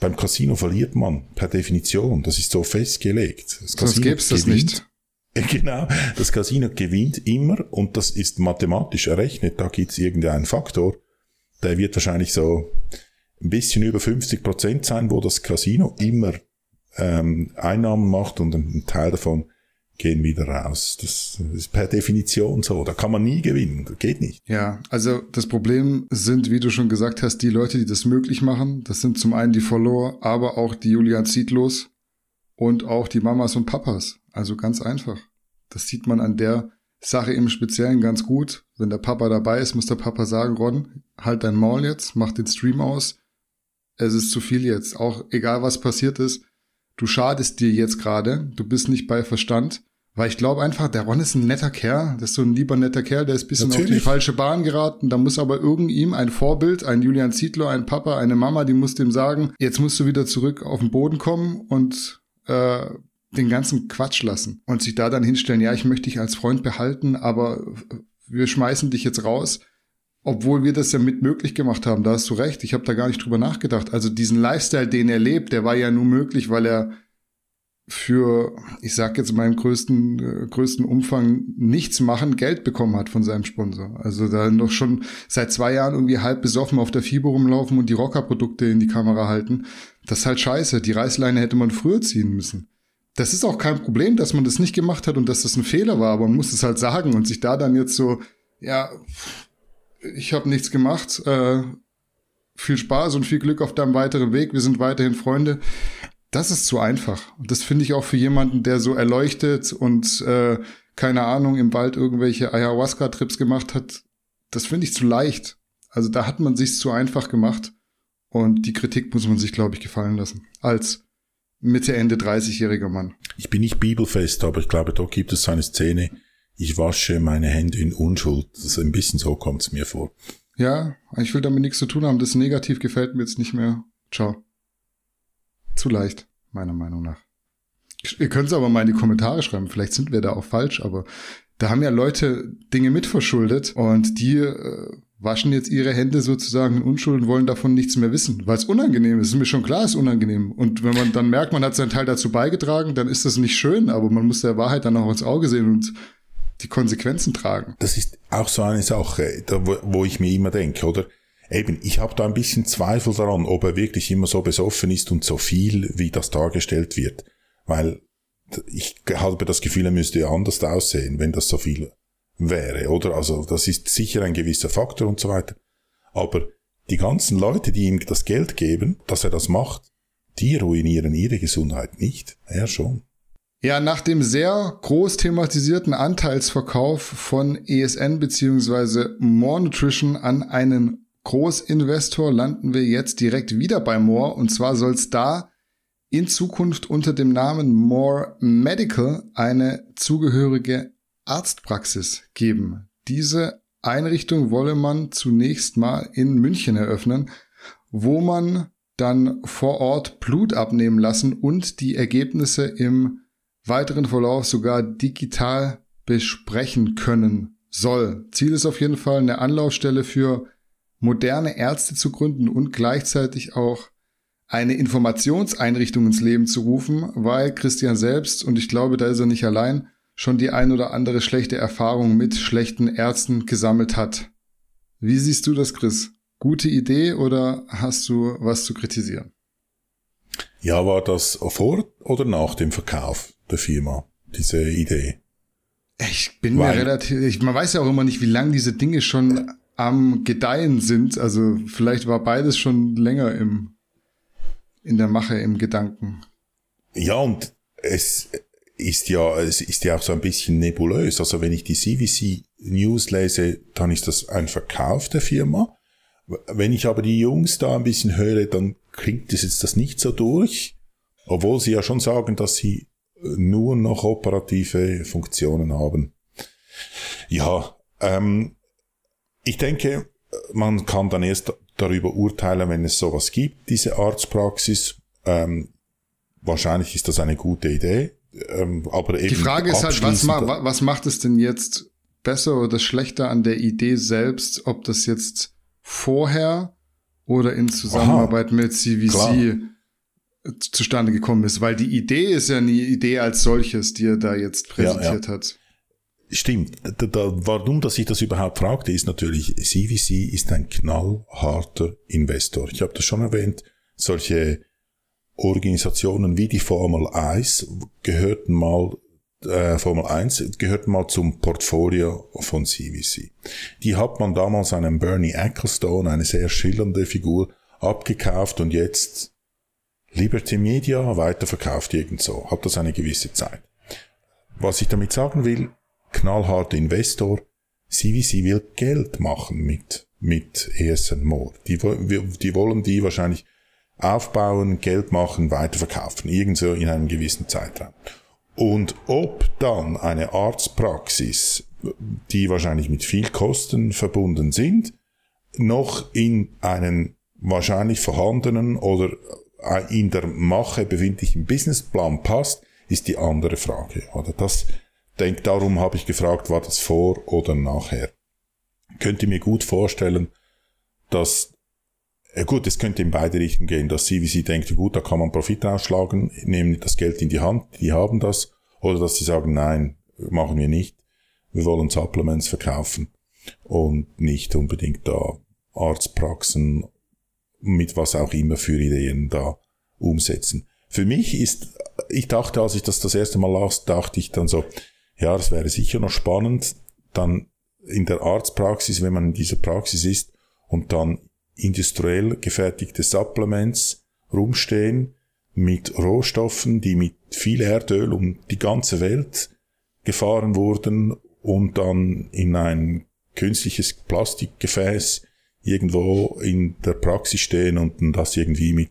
Beim Casino verliert man per Definition. Das ist so festgelegt. Das Sonst gäbe das nicht. Genau, das Casino gewinnt immer und das ist mathematisch errechnet. Da gibt es irgendeinen Faktor, der wird wahrscheinlich so ein bisschen über 50 Prozent sein, wo das Casino immer ähm, Einnahmen macht und ein Teil davon gehen wieder raus. Das ist per Definition so. Da kann man nie gewinnen. Das geht nicht. Ja, also das Problem sind, wie du schon gesagt hast, die Leute, die das möglich machen. Das sind zum einen die Follower, aber auch die Julian Zietlos und auch die Mamas und Papas. Also ganz einfach. Das sieht man an der Sache im Speziellen ganz gut. Wenn der Papa dabei ist, muss der Papa sagen, Ron, halt dein Maul jetzt, mach den Stream aus. Es ist zu viel jetzt. Auch egal was passiert ist, du schadest dir jetzt gerade, du bist nicht bei Verstand. Weil ich glaube einfach, der Ron ist ein netter Kerl, das ist so ein lieber netter Kerl, der ist bisschen Natürlich. auf die falsche Bahn geraten. Da muss aber irgend ihm ein Vorbild, ein Julian Zietlow, ein Papa, eine Mama, die muss dem sagen, jetzt musst du wieder zurück auf den Boden kommen und äh, den ganzen Quatsch lassen. Und sich da dann hinstellen, ja, ich möchte dich als Freund behalten, aber wir schmeißen dich jetzt raus. Obwohl wir das ja mit möglich gemacht haben, da hast du recht, ich habe da gar nicht drüber nachgedacht. Also diesen Lifestyle, den er lebt, der war ja nur möglich, weil er für, ich sag jetzt mal im größten, äh, größten Umfang nichts machen, Geld bekommen hat von seinem Sponsor. Also da noch schon seit zwei Jahren irgendwie halb besoffen auf der Fibo rumlaufen und die Rocker-Produkte in die Kamera halten. Das ist halt scheiße. Die Reißleine hätte man früher ziehen müssen. Das ist auch kein Problem, dass man das nicht gemacht hat und dass das ein Fehler war, aber man muss es halt sagen und sich da dann jetzt so, ja, ich habe nichts gemacht, äh, viel Spaß und viel Glück auf deinem weiteren Weg, wir sind weiterhin Freunde. Das ist zu einfach. Und das finde ich auch für jemanden, der so erleuchtet und äh, keine Ahnung, im Wald irgendwelche Ayahuasca-Trips gemacht hat, das finde ich zu leicht. Also da hat man sich zu einfach gemacht. Und die Kritik muss man sich, glaube ich, gefallen lassen. Als Mitte, Ende 30-jähriger Mann. Ich bin nicht bibelfest, aber ich glaube, da gibt es eine Szene, ich wasche meine Hände in Unschuld. Das ist ein bisschen so kommt es mir vor. Ja, ich will damit nichts zu tun haben. Das Negativ gefällt mir jetzt nicht mehr. Ciao. Zu leicht, meiner Meinung nach. Ihr könnt es aber mal in die Kommentare schreiben. Vielleicht sind wir da auch falsch, aber da haben ja Leute Dinge mitverschuldet und die äh, waschen jetzt ihre Hände sozusagen in Unschuld und wollen davon nichts mehr wissen, weil es unangenehm ist. Ist mir schon klar, es ist unangenehm. Und wenn man dann merkt, man hat seinen Teil dazu beigetragen, dann ist das nicht schön, aber man muss der Wahrheit dann auch ins Auge sehen und die Konsequenzen tragen. Das ist auch so eine Sache, wo ich mir immer denke, oder? Eben, ich habe da ein bisschen Zweifel daran, ob er wirklich immer so besoffen ist und so viel, wie das dargestellt wird. Weil ich habe das Gefühl, er müsste ja anders aussehen, wenn das so viel wäre, oder? Also das ist sicher ein gewisser Faktor und so weiter. Aber die ganzen Leute, die ihm das Geld geben, dass er das macht, die ruinieren ihre Gesundheit nicht. Er schon. Ja, nach dem sehr groß thematisierten Anteilsverkauf von ESN bzw. More Nutrition an einen Großinvestor landen wir jetzt direkt wieder bei More. Und zwar soll es da in Zukunft unter dem Namen More Medical eine zugehörige Arztpraxis geben. Diese Einrichtung wolle man zunächst mal in München eröffnen, wo man dann vor Ort Blut abnehmen lassen und die Ergebnisse im weiteren Verlauf sogar digital besprechen können soll. Ziel ist auf jeden Fall eine Anlaufstelle für moderne Ärzte zu gründen und gleichzeitig auch eine Informationseinrichtung ins Leben zu rufen, weil Christian selbst, und ich glaube, da ist er nicht allein, schon die ein oder andere schlechte Erfahrung mit schlechten Ärzten gesammelt hat. Wie siehst du das, Chris? Gute Idee oder hast du was zu kritisieren? Ja, war das vor oder nach dem Verkauf der Firma, diese Idee? Ich bin Weil, mir relativ, ich, man weiß ja auch immer nicht, wie lange diese Dinge schon am Gedeihen sind. Also vielleicht war beides schon länger im, in der Mache, im Gedanken. Ja, und es, ist ja, es ist ja auch so ein bisschen nebulös. Also wenn ich die CVC News lese, dann ist das ein Verkauf der Firma. Wenn ich aber die Jungs da ein bisschen höre, dann klingt das jetzt das nicht so durch. Obwohl sie ja schon sagen, dass sie nur noch operative Funktionen haben. Ja, ähm, ich denke, man kann dann erst darüber urteilen, wenn es sowas gibt, diese Arztpraxis. Ähm, wahrscheinlich ist das eine gute Idee. Ähm, aber eben Die Frage ist halt, was, ma was macht es denn jetzt besser oder schlechter an der Idee selbst, ob das jetzt vorher oder in Zusammenarbeit Aha, mit CVC klar. zustande gekommen ist, weil die Idee ist ja eine Idee als solches, die er da jetzt präsentiert ja, ja. hat. Stimmt. Da, da, warum, dass ich das überhaupt fragte, ist natürlich, CVC ist ein knallharter Investor. Ich habe das schon erwähnt. Solche Organisationen wie die Formel 1 gehörten mal äh, Formel 1 gehört mal zum Portfolio von CVC. Die hat man damals einem Bernie Ecclestone, eine sehr schillernde Figur, abgekauft und jetzt Liberty Media weiterverkauft irgendso. Hat das eine gewisse Zeit. Was ich damit sagen will, knallharter Investor, CVC will Geld machen mit, mit ESN More. Die, die wollen die wahrscheinlich aufbauen, Geld machen, weiterverkaufen, irgendwo in einem gewissen Zeitraum. Und ob dann eine Arztpraxis, die wahrscheinlich mit viel Kosten verbunden sind, noch in einen wahrscheinlich vorhandenen oder in der Mache befindlichen Businessplan passt, ist die andere Frage. Oder das, denk, darum habe ich gefragt, war das vor oder nachher? Könnt ihr mir gut vorstellen, dass äh, gut, es könnte in beide Richtungen gehen, dass sie, wie sie denkt, gut, da kann man Profit rausschlagen, nehmen das Geld in die Hand, die haben das, oder dass sie sagen, nein, machen wir nicht, wir wollen Supplements verkaufen und nicht unbedingt da Arztpraxen mit was auch immer für Ideen da umsetzen. Für mich ist, ich dachte, als ich das das erste Mal las, dachte ich dann so, ja, das wäre sicher noch spannend, dann in der Arztpraxis, wenn man in dieser Praxis ist und dann industriell gefertigte Supplements rumstehen mit Rohstoffen, die mit viel Erdöl um die ganze Welt gefahren wurden und dann in ein künstliches Plastikgefäß irgendwo in der Praxis stehen und das irgendwie mit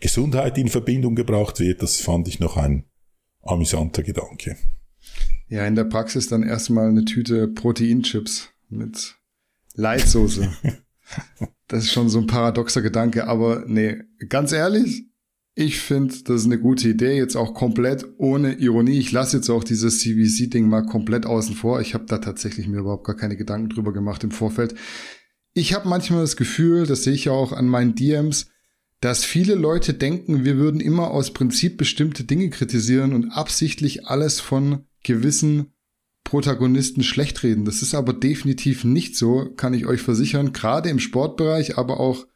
Gesundheit in Verbindung gebracht wird, das fand ich noch ein amüsanter Gedanke. Ja, in der Praxis dann erstmal eine Tüte Proteinchips mit Leitsoße. das ist schon so ein paradoxer Gedanke, aber nee, ganz ehrlich, ich finde, das ist eine gute Idee, jetzt auch komplett ohne Ironie. Ich lasse jetzt auch dieses CVC-Ding mal komplett außen vor. Ich habe da tatsächlich mir überhaupt gar keine Gedanken drüber gemacht im Vorfeld. Ich habe manchmal das Gefühl, das sehe ich ja auch an meinen DMs, dass viele Leute denken, wir würden immer aus Prinzip bestimmte Dinge kritisieren und absichtlich alles von gewissen Protagonisten schlecht reden. Das ist aber definitiv nicht so, kann ich euch versichern. Gerade im Sportbereich, aber auch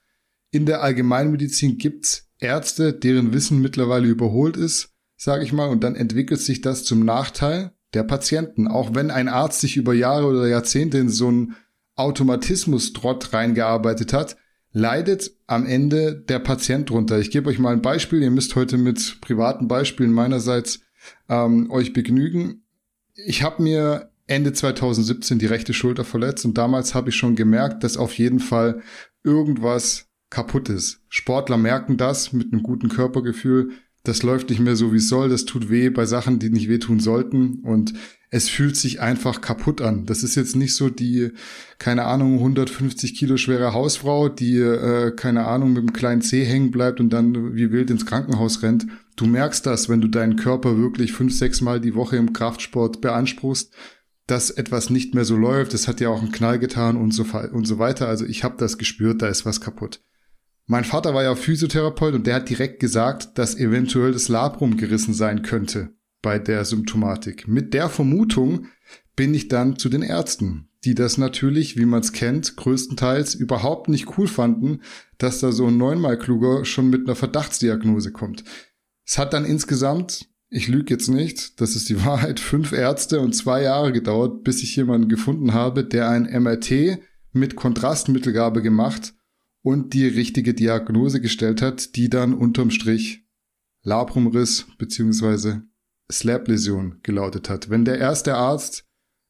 in der Allgemeinmedizin gibt's Ärzte, deren Wissen mittlerweile überholt ist, sage ich mal, und dann entwickelt sich das zum Nachteil der Patienten. Auch wenn ein Arzt sich über Jahre oder Jahrzehnte in so einen Automatismus-Trott reingearbeitet hat, leidet am Ende der Patient drunter. Ich gebe euch mal ein Beispiel. Ihr müsst heute mit privaten Beispielen meinerseits ähm, euch begnügen. Ich habe mir Ende 2017 die rechte Schulter verletzt und damals habe ich schon gemerkt, dass auf jeden Fall irgendwas kaputt ist. Sportler merken das mit einem guten Körpergefühl. Das läuft nicht mehr so, wie es soll. Das tut weh bei Sachen, die nicht wehtun sollten. Und es fühlt sich einfach kaputt an. Das ist jetzt nicht so die, keine Ahnung, 150 Kilo schwere Hausfrau, die, äh, keine Ahnung, mit einem kleinen Zeh hängen bleibt und dann wie wild ins Krankenhaus rennt. Du merkst das, wenn du deinen Körper wirklich fünf, sechs Mal die Woche im Kraftsport beanspruchst, dass etwas nicht mehr so läuft. Es hat ja auch einen Knall getan und so, und so weiter. Also ich habe das gespürt, da ist was kaputt. Mein Vater war ja Physiotherapeut und der hat direkt gesagt, dass eventuell das Labrum gerissen sein könnte bei der Symptomatik. Mit der Vermutung bin ich dann zu den Ärzten, die das natürlich, wie man es kennt, größtenteils überhaupt nicht cool fanden, dass da so ein neunmal kluger schon mit einer Verdachtsdiagnose kommt. Es hat dann insgesamt, ich lüge jetzt nicht, das ist die Wahrheit, fünf Ärzte und zwei Jahre gedauert, bis ich jemanden gefunden habe, der ein MRT mit Kontrastmittelgabe gemacht und die richtige Diagnose gestellt hat, die dann unterm Strich Labrumriss beziehungsweise Slap-Läsion gelautet hat. Wenn der erste Arzt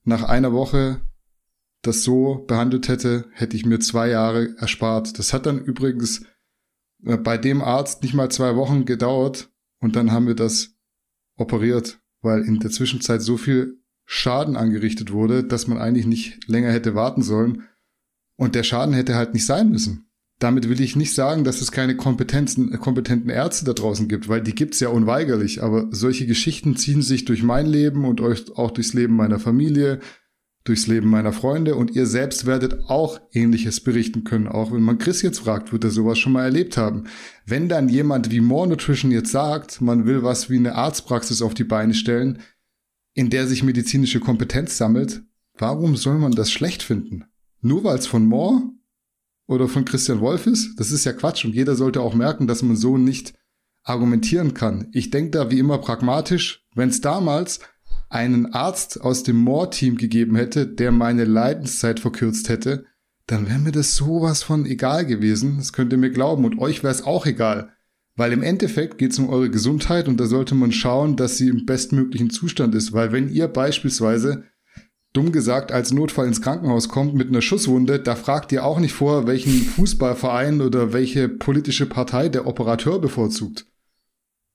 nach einer Woche das so behandelt hätte, hätte ich mir zwei Jahre erspart. Das hat dann übrigens äh, bei dem Arzt nicht mal zwei Wochen gedauert und dann haben wir das operiert, weil in der Zwischenzeit so viel Schaden angerichtet wurde, dass man eigentlich nicht länger hätte warten sollen. Und der Schaden hätte halt nicht sein müssen. Damit will ich nicht sagen, dass es keine Kompetenzen, kompetenten Ärzte da draußen gibt, weil die gibt's ja unweigerlich. Aber solche Geschichten ziehen sich durch mein Leben und auch durchs Leben meiner Familie, durchs Leben meiner Freunde und ihr selbst werdet auch ähnliches berichten können. Auch wenn man Chris jetzt fragt, wird er sowas schon mal erlebt haben. Wenn dann jemand wie More Nutrition jetzt sagt, man will was wie eine Arztpraxis auf die Beine stellen, in der sich medizinische Kompetenz sammelt, warum soll man das schlecht finden? Nur weil es von More oder von Christian Wolf ist. Das ist ja Quatsch und jeder sollte auch merken, dass man so nicht argumentieren kann. Ich denke da wie immer pragmatisch, wenn es damals einen Arzt aus dem Moore-Team gegeben hätte, der meine Leidenszeit verkürzt hätte, dann wäre mir das sowas von egal gewesen. Das könnt ihr mir glauben. Und euch wäre es auch egal. Weil im Endeffekt geht es um eure Gesundheit und da sollte man schauen, dass sie im bestmöglichen Zustand ist. Weil wenn ihr beispielsweise dumm gesagt als Notfall ins Krankenhaus kommt mit einer Schusswunde, da fragt ihr auch nicht vor, welchen Fußballverein oder welche politische Partei der Operateur bevorzugt.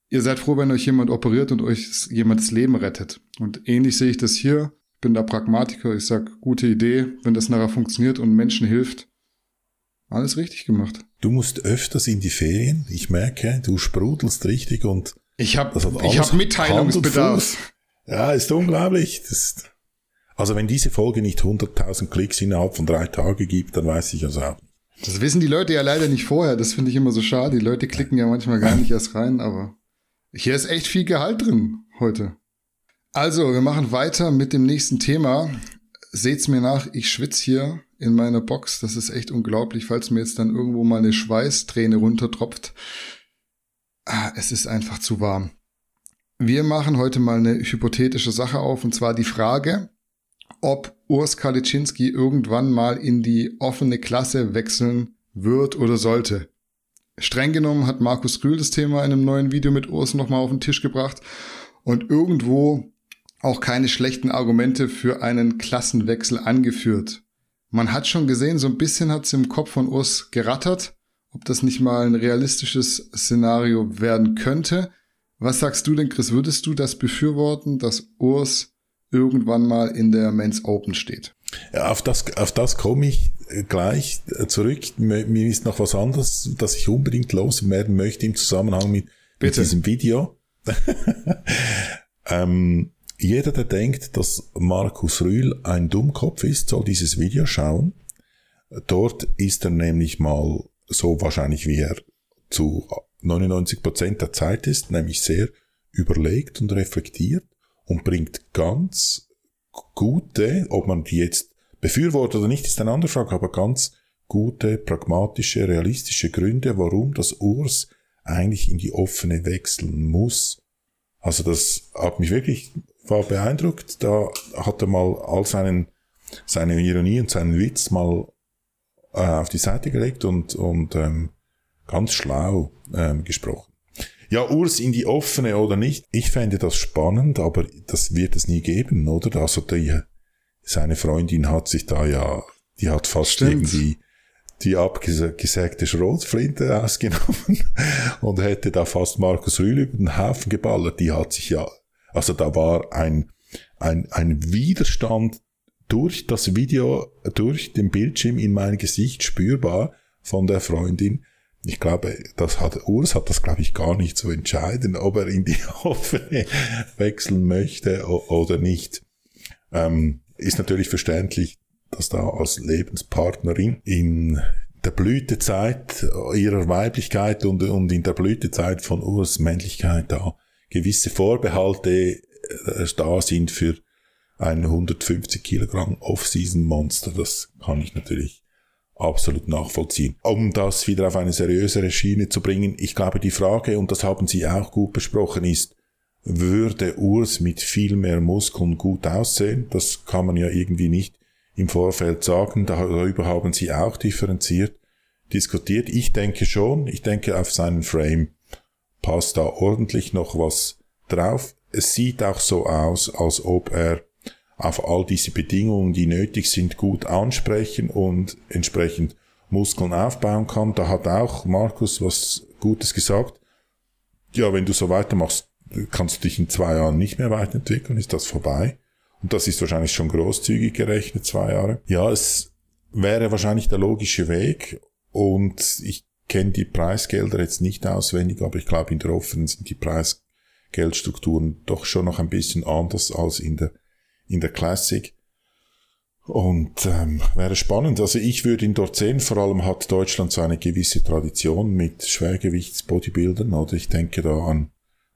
Ihr seid froh, wenn euch jemand operiert und euch jemand das Leben rettet. Und ähnlich sehe ich das hier. Ich bin da Pragmatiker. Ich sag, gute Idee, wenn das nachher funktioniert und Menschen hilft. Alles richtig gemacht. Du musst öfters in die Ferien. Ich merke, du sprudelst richtig und ich habe hab Mitteilungsbedarf. Ja, ist unglaublich. Das also wenn diese Folge nicht 100.000 Klicks innerhalb von drei Tagen gibt, dann weiß ich also auch nicht. Das wissen die Leute ja leider nicht vorher. Das finde ich immer so schade. Die Leute klicken ja manchmal gar nicht erst rein, aber hier ist echt viel Gehalt drin heute. Also, wir machen weiter mit dem nächsten Thema. Seht's mir nach, ich schwitze hier in meiner Box. Das ist echt unglaublich, falls mir jetzt dann irgendwo mal eine Schweißträne runtertropft. Ah, es ist einfach zu warm. Wir machen heute mal eine hypothetische Sache auf, und zwar die Frage, ob Urs Kaliczynski irgendwann mal in die offene Klasse wechseln wird oder sollte. Streng genommen hat Markus Rühl das Thema in einem neuen Video mit Urs nochmal auf den Tisch gebracht und irgendwo auch keine schlechten Argumente für einen Klassenwechsel angeführt. Man hat schon gesehen, so ein bisschen hat es im Kopf von Urs gerattert, ob das nicht mal ein realistisches Szenario werden könnte. Was sagst du denn, Chris? Würdest du das befürworten, dass Urs irgendwann mal in der Men's Open steht? Ja, auf das, auf das komme ich äh, gleich äh, zurück. Mir ist noch was anderes, das ich unbedingt loswerden möchte im Zusammenhang mit, mit diesem Video. ähm, jeder, der denkt, dass Markus Rühl ein Dummkopf ist, soll dieses Video schauen. Dort ist er nämlich mal so wahrscheinlich, wie er zu 99 Prozent der Zeit ist, nämlich sehr überlegt und reflektiert und bringt ganz gute, ob man die jetzt befürwortet oder nicht, ist eine andere Frage, aber ganz gute, pragmatische, realistische Gründe, warum das Urs eigentlich in die offene wechseln muss. Also das hat mich wirklich war beeindruckt. Da hat er mal all seinen, seine Ironie und seinen Witz mal äh, auf die Seite gelegt und, und ähm, ganz schlau ähm, gesprochen. Ja, Urs in die offene oder nicht. Ich fände das spannend, aber das wird es nie geben, oder? Also die, seine Freundin hat sich da ja, die hat fast Stimmt. irgendwie die abgesägte Schrotflinte ausgenommen und hätte da fast Markus Rühl über den Haufen geballert. Die hat sich ja, also da war ein, ein, ein Widerstand durch das Video, durch den Bildschirm in mein Gesicht spürbar von der Freundin, ich glaube, das hat, Urs hat das, glaube ich, gar nicht zu entscheiden, ob er in die offene wechseln möchte oder nicht. Ähm, ist natürlich verständlich, dass da als Lebenspartnerin in der Blütezeit ihrer Weiblichkeit und, und in der Blütezeit von Urs Männlichkeit da gewisse Vorbehalte äh, da sind für ein 150 Kilogramm Off-Season-Monster. Das kann ich natürlich absolut nachvollziehen. Um das wieder auf eine seriösere Schiene zu bringen, ich glaube, die Frage, und das haben Sie auch gut besprochen, ist, würde Urs mit viel mehr Muskeln gut aussehen? Das kann man ja irgendwie nicht im Vorfeld sagen. Darüber haben Sie auch differenziert diskutiert. Ich denke schon. Ich denke, auf seinen Frame passt da ordentlich noch was drauf. Es sieht auch so aus, als ob er auf all diese Bedingungen, die nötig sind, gut ansprechen und entsprechend Muskeln aufbauen kann. Da hat auch Markus was Gutes gesagt. Ja, wenn du so weitermachst, kannst du dich in zwei Jahren nicht mehr weiterentwickeln, ist das vorbei. Und das ist wahrscheinlich schon großzügig gerechnet, zwei Jahre. Ja, es wäre wahrscheinlich der logische Weg. Und ich kenne die Preisgelder jetzt nicht auswendig, aber ich glaube, in der offenen sind die Preisgeldstrukturen doch schon noch ein bisschen anders als in der in der Classic. Und ähm, wäre spannend. Also ich würde ihn dort sehen. Vor allem hat Deutschland so eine gewisse Tradition mit Schwergewichtsbodybuildern. Oder ich denke da an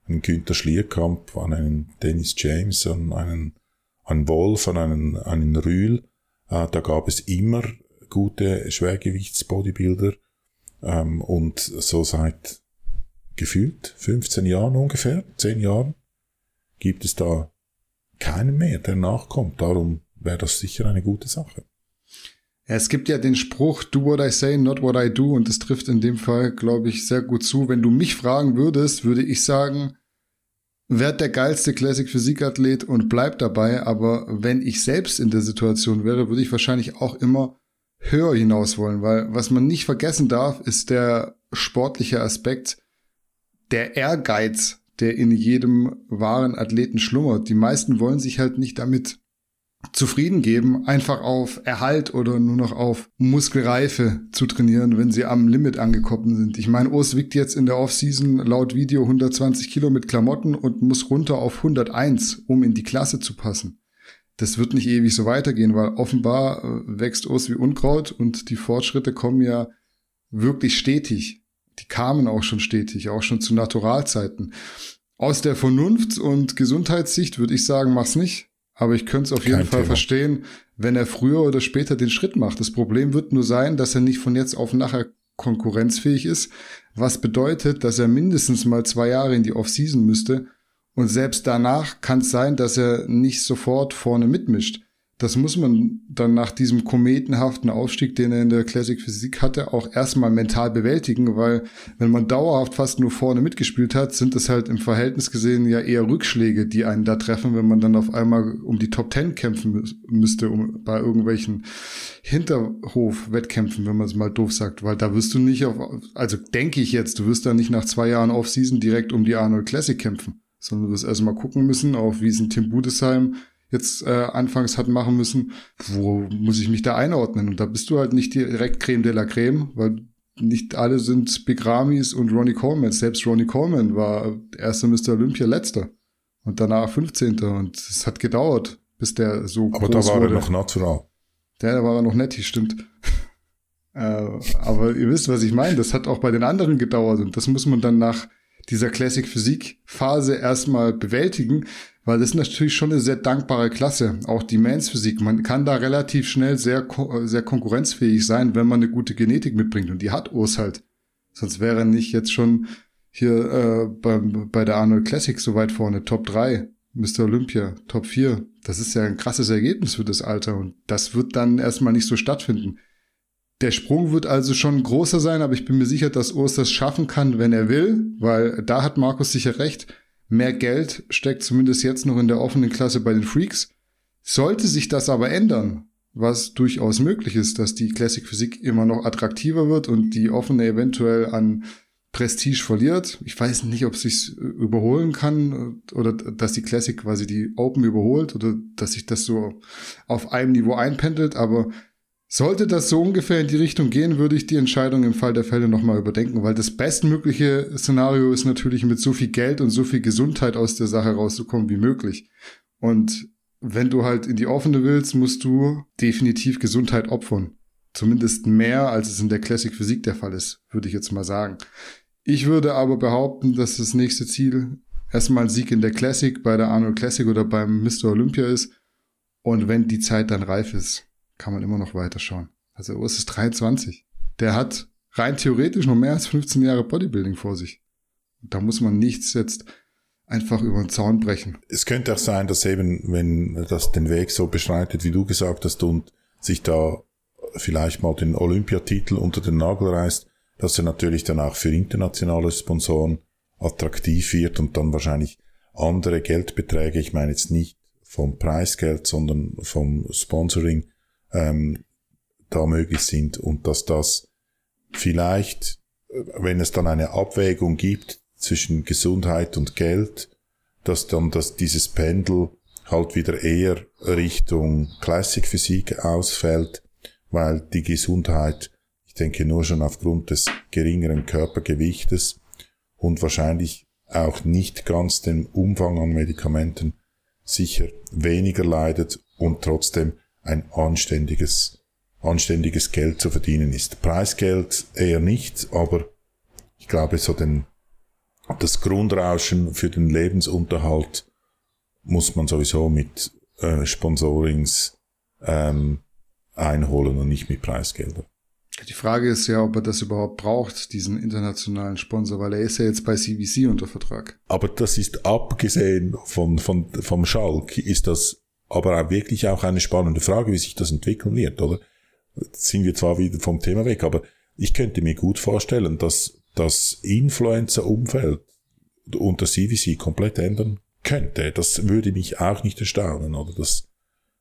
einen Günther Schlierkamp, an einen Dennis James, an einen, an Wolf, an einen, an einen Rühl. Äh, da gab es immer gute Schwergewichtsbodybuilder. Ähm, und so seit gefühlt 15 Jahren ungefähr, 10 Jahren, gibt es da keinen mehr, der nachkommt. Darum wäre das sicher eine gute Sache. Es gibt ja den Spruch, do what I say, not what I do. Und das trifft in dem Fall, glaube ich, sehr gut zu. Wenn du mich fragen würdest, würde ich sagen, werd der geilste Classic Physikathlet und bleib dabei. Aber wenn ich selbst in der Situation wäre, würde ich wahrscheinlich auch immer höher hinaus wollen, weil was man nicht vergessen darf, ist der sportliche Aspekt, der Ehrgeiz, der in jedem wahren Athleten schlummert. Die meisten wollen sich halt nicht damit zufrieden geben, einfach auf Erhalt oder nur noch auf Muskelreife zu trainieren, wenn sie am Limit angekommen sind. Ich meine, Urs wiegt jetzt in der Offseason laut Video 120 Kilo mit Klamotten und muss runter auf 101, um in die Klasse zu passen. das wird nicht ewig so weitergehen, weil offenbar äh, wächst Urs wie Unkraut und die Fortschritte kommen ja wirklich stetig. Die kamen auch schon stetig, auch schon zu Naturalzeiten. Aus der Vernunft- und Gesundheitssicht würde ich sagen, mach's nicht. Aber ich könnte es auf jeden Kein Fall Thema. verstehen, wenn er früher oder später den Schritt macht. Das Problem wird nur sein, dass er nicht von jetzt auf nachher konkurrenzfähig ist, was bedeutet, dass er mindestens mal zwei Jahre in die Offseason müsste. Und selbst danach kann es sein, dass er nicht sofort vorne mitmischt das muss man dann nach diesem kometenhaften Aufstieg, den er in der Classic Physik hatte, auch erstmal mental bewältigen, weil wenn man dauerhaft fast nur vorne mitgespielt hat, sind es halt im Verhältnis gesehen ja eher Rückschläge, die einen da treffen, wenn man dann auf einmal um die Top Ten kämpfen müsste, um bei irgendwelchen Hinterhof-Wettkämpfen, wenn man es mal doof sagt, weil da wirst du nicht auf, also denke ich jetzt, du wirst da nicht nach zwei Jahren Off-Season direkt um die Arnold Classic kämpfen, sondern du wirst erstmal gucken müssen, auf wie es in Tim Budesheim jetzt äh, anfangs hat machen müssen, wo muss ich mich da einordnen? Und da bist du halt nicht direkt Creme de la Creme, weil nicht alle sind Big Ramis und Ronnie Coleman. Selbst Ronnie Coleman war erster Mr. Olympia letzter und danach 15. Und es hat gedauert, bis der so Aber groß da war wurde. er noch natural. Der, da war er noch nett, stimmt. äh, aber ihr wisst, was ich meine. Das hat auch bei den anderen gedauert und das muss man dann nach dieser Classic Physik Phase erstmal bewältigen, weil das ist natürlich schon eine sehr dankbare Klasse. Auch die Mans-Physik. Man kann da relativ schnell sehr, sehr konkurrenzfähig sein, wenn man eine gute Genetik mitbringt. Und die hat Urs halt. Sonst wäre nicht jetzt schon hier äh, beim, bei der Arnold Classic so weit vorne. Top 3, Mr. Olympia, Top 4. Das ist ja ein krasses Ergebnis für das Alter. Und das wird dann erstmal nicht so stattfinden. Der Sprung wird also schon großer sein, aber ich bin mir sicher, dass Urs das schaffen kann, wenn er will, weil da hat Markus sicher recht Mehr Geld steckt zumindest jetzt noch in der offenen Klasse bei den Freaks. Sollte sich das aber ändern, was durchaus möglich ist, dass die Classic Physik immer noch attraktiver wird und die offene eventuell an Prestige verliert. Ich weiß nicht, ob es sich überholen kann oder dass die Classic quasi die Open überholt oder dass sich das so auf einem Niveau einpendelt, aber sollte das so ungefähr in die Richtung gehen, würde ich die Entscheidung im Fall der Fälle nochmal überdenken, weil das bestmögliche Szenario ist natürlich mit so viel Geld und so viel Gesundheit aus der Sache rauszukommen wie möglich. Und wenn du halt in die offene willst, musst du definitiv Gesundheit opfern. Zumindest mehr, als es in der Classic Physik der Fall ist, würde ich jetzt mal sagen. Ich würde aber behaupten, dass das nächste Ziel erstmal ein Sieg in der Classic bei der Arnold Classic oder beim Mr. Olympia ist. Und wenn die Zeit dann reif ist, kann man immer noch weiterschauen. Also Urs ist 23. Der hat rein theoretisch noch mehr als 15 Jahre Bodybuilding vor sich. Da muss man nichts jetzt einfach über den Zaun brechen. Es könnte auch sein, dass eben, wenn das den Weg so beschreitet, wie du gesagt hast, und sich da vielleicht mal den Olympiatitel unter den Nagel reißt, dass er natürlich dann auch für internationale Sponsoren attraktiv wird und dann wahrscheinlich andere Geldbeträge, ich meine jetzt nicht vom Preisgeld, sondern vom Sponsoring, ähm, da möglich sind und dass das vielleicht, wenn es dann eine Abwägung gibt zwischen Gesundheit und Geld, dass dann dass dieses Pendel halt wieder eher Richtung Classic Physik ausfällt, weil die Gesundheit, ich denke nur schon aufgrund des geringeren Körpergewichtes und wahrscheinlich auch nicht ganz den Umfang an Medikamenten sicher weniger leidet und trotzdem ein anständiges, anständiges Geld zu verdienen ist. Preisgeld eher nicht, aber ich glaube, so den, das Grundrauschen für den Lebensunterhalt muss man sowieso mit äh, Sponsorings ähm, einholen und nicht mit Preisgeldern. Die Frage ist ja, ob er das überhaupt braucht, diesen internationalen Sponsor, weil er ist ja jetzt bei CBC unter Vertrag. Aber das ist abgesehen von, von, vom Schalk, ist das aber auch wirklich auch eine spannende Frage, wie sich das entwickeln wird, oder? Jetzt sind wir zwar wieder vom Thema weg, aber ich könnte mir gut vorstellen, dass das Influencer-Umfeld unter CVC komplett ändern könnte. Das würde mich auch nicht erstaunen, oder? Das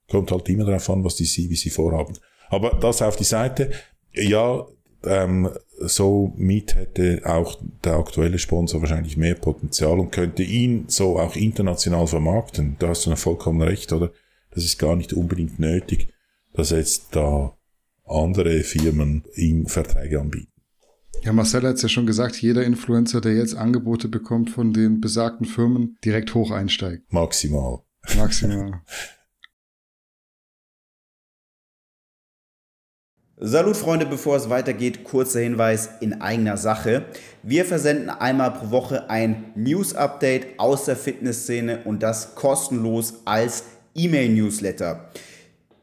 kommt halt immer darauf an, was die CVC vorhaben. Aber das auf die Seite. Ja, ähm, so mit hätte auch der aktuelle Sponsor wahrscheinlich mehr Potenzial und könnte ihn so auch international vermarkten. Da hast du vollkommen recht, oder? Das ist gar nicht unbedingt nötig, dass jetzt da andere Firmen ihm Verträge anbieten. Ja, Marcel hat es ja schon gesagt, jeder Influencer, der jetzt Angebote bekommt von den besagten Firmen, direkt hoch einsteigt. Maximal. Maximal. Salut Freunde, bevor es weitergeht, kurzer Hinweis in eigener Sache. Wir versenden einmal pro Woche ein News-Update aus der Fitnessszene und das kostenlos als E-Mail-Newsletter.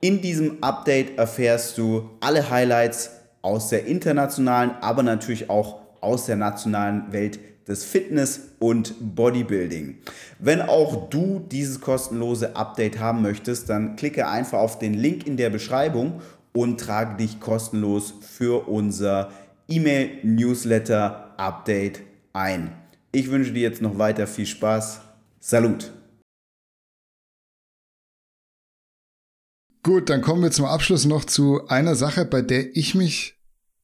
In diesem Update erfährst du alle Highlights aus der internationalen, aber natürlich auch aus der nationalen Welt des Fitness und Bodybuilding. Wenn auch du dieses kostenlose Update haben möchtest, dann klicke einfach auf den Link in der Beschreibung und trage dich kostenlos für unser E-Mail-Newsletter-Update ein. Ich wünsche dir jetzt noch weiter viel Spaß. Salut! Gut, dann kommen wir zum Abschluss noch zu einer Sache, bei der ich mich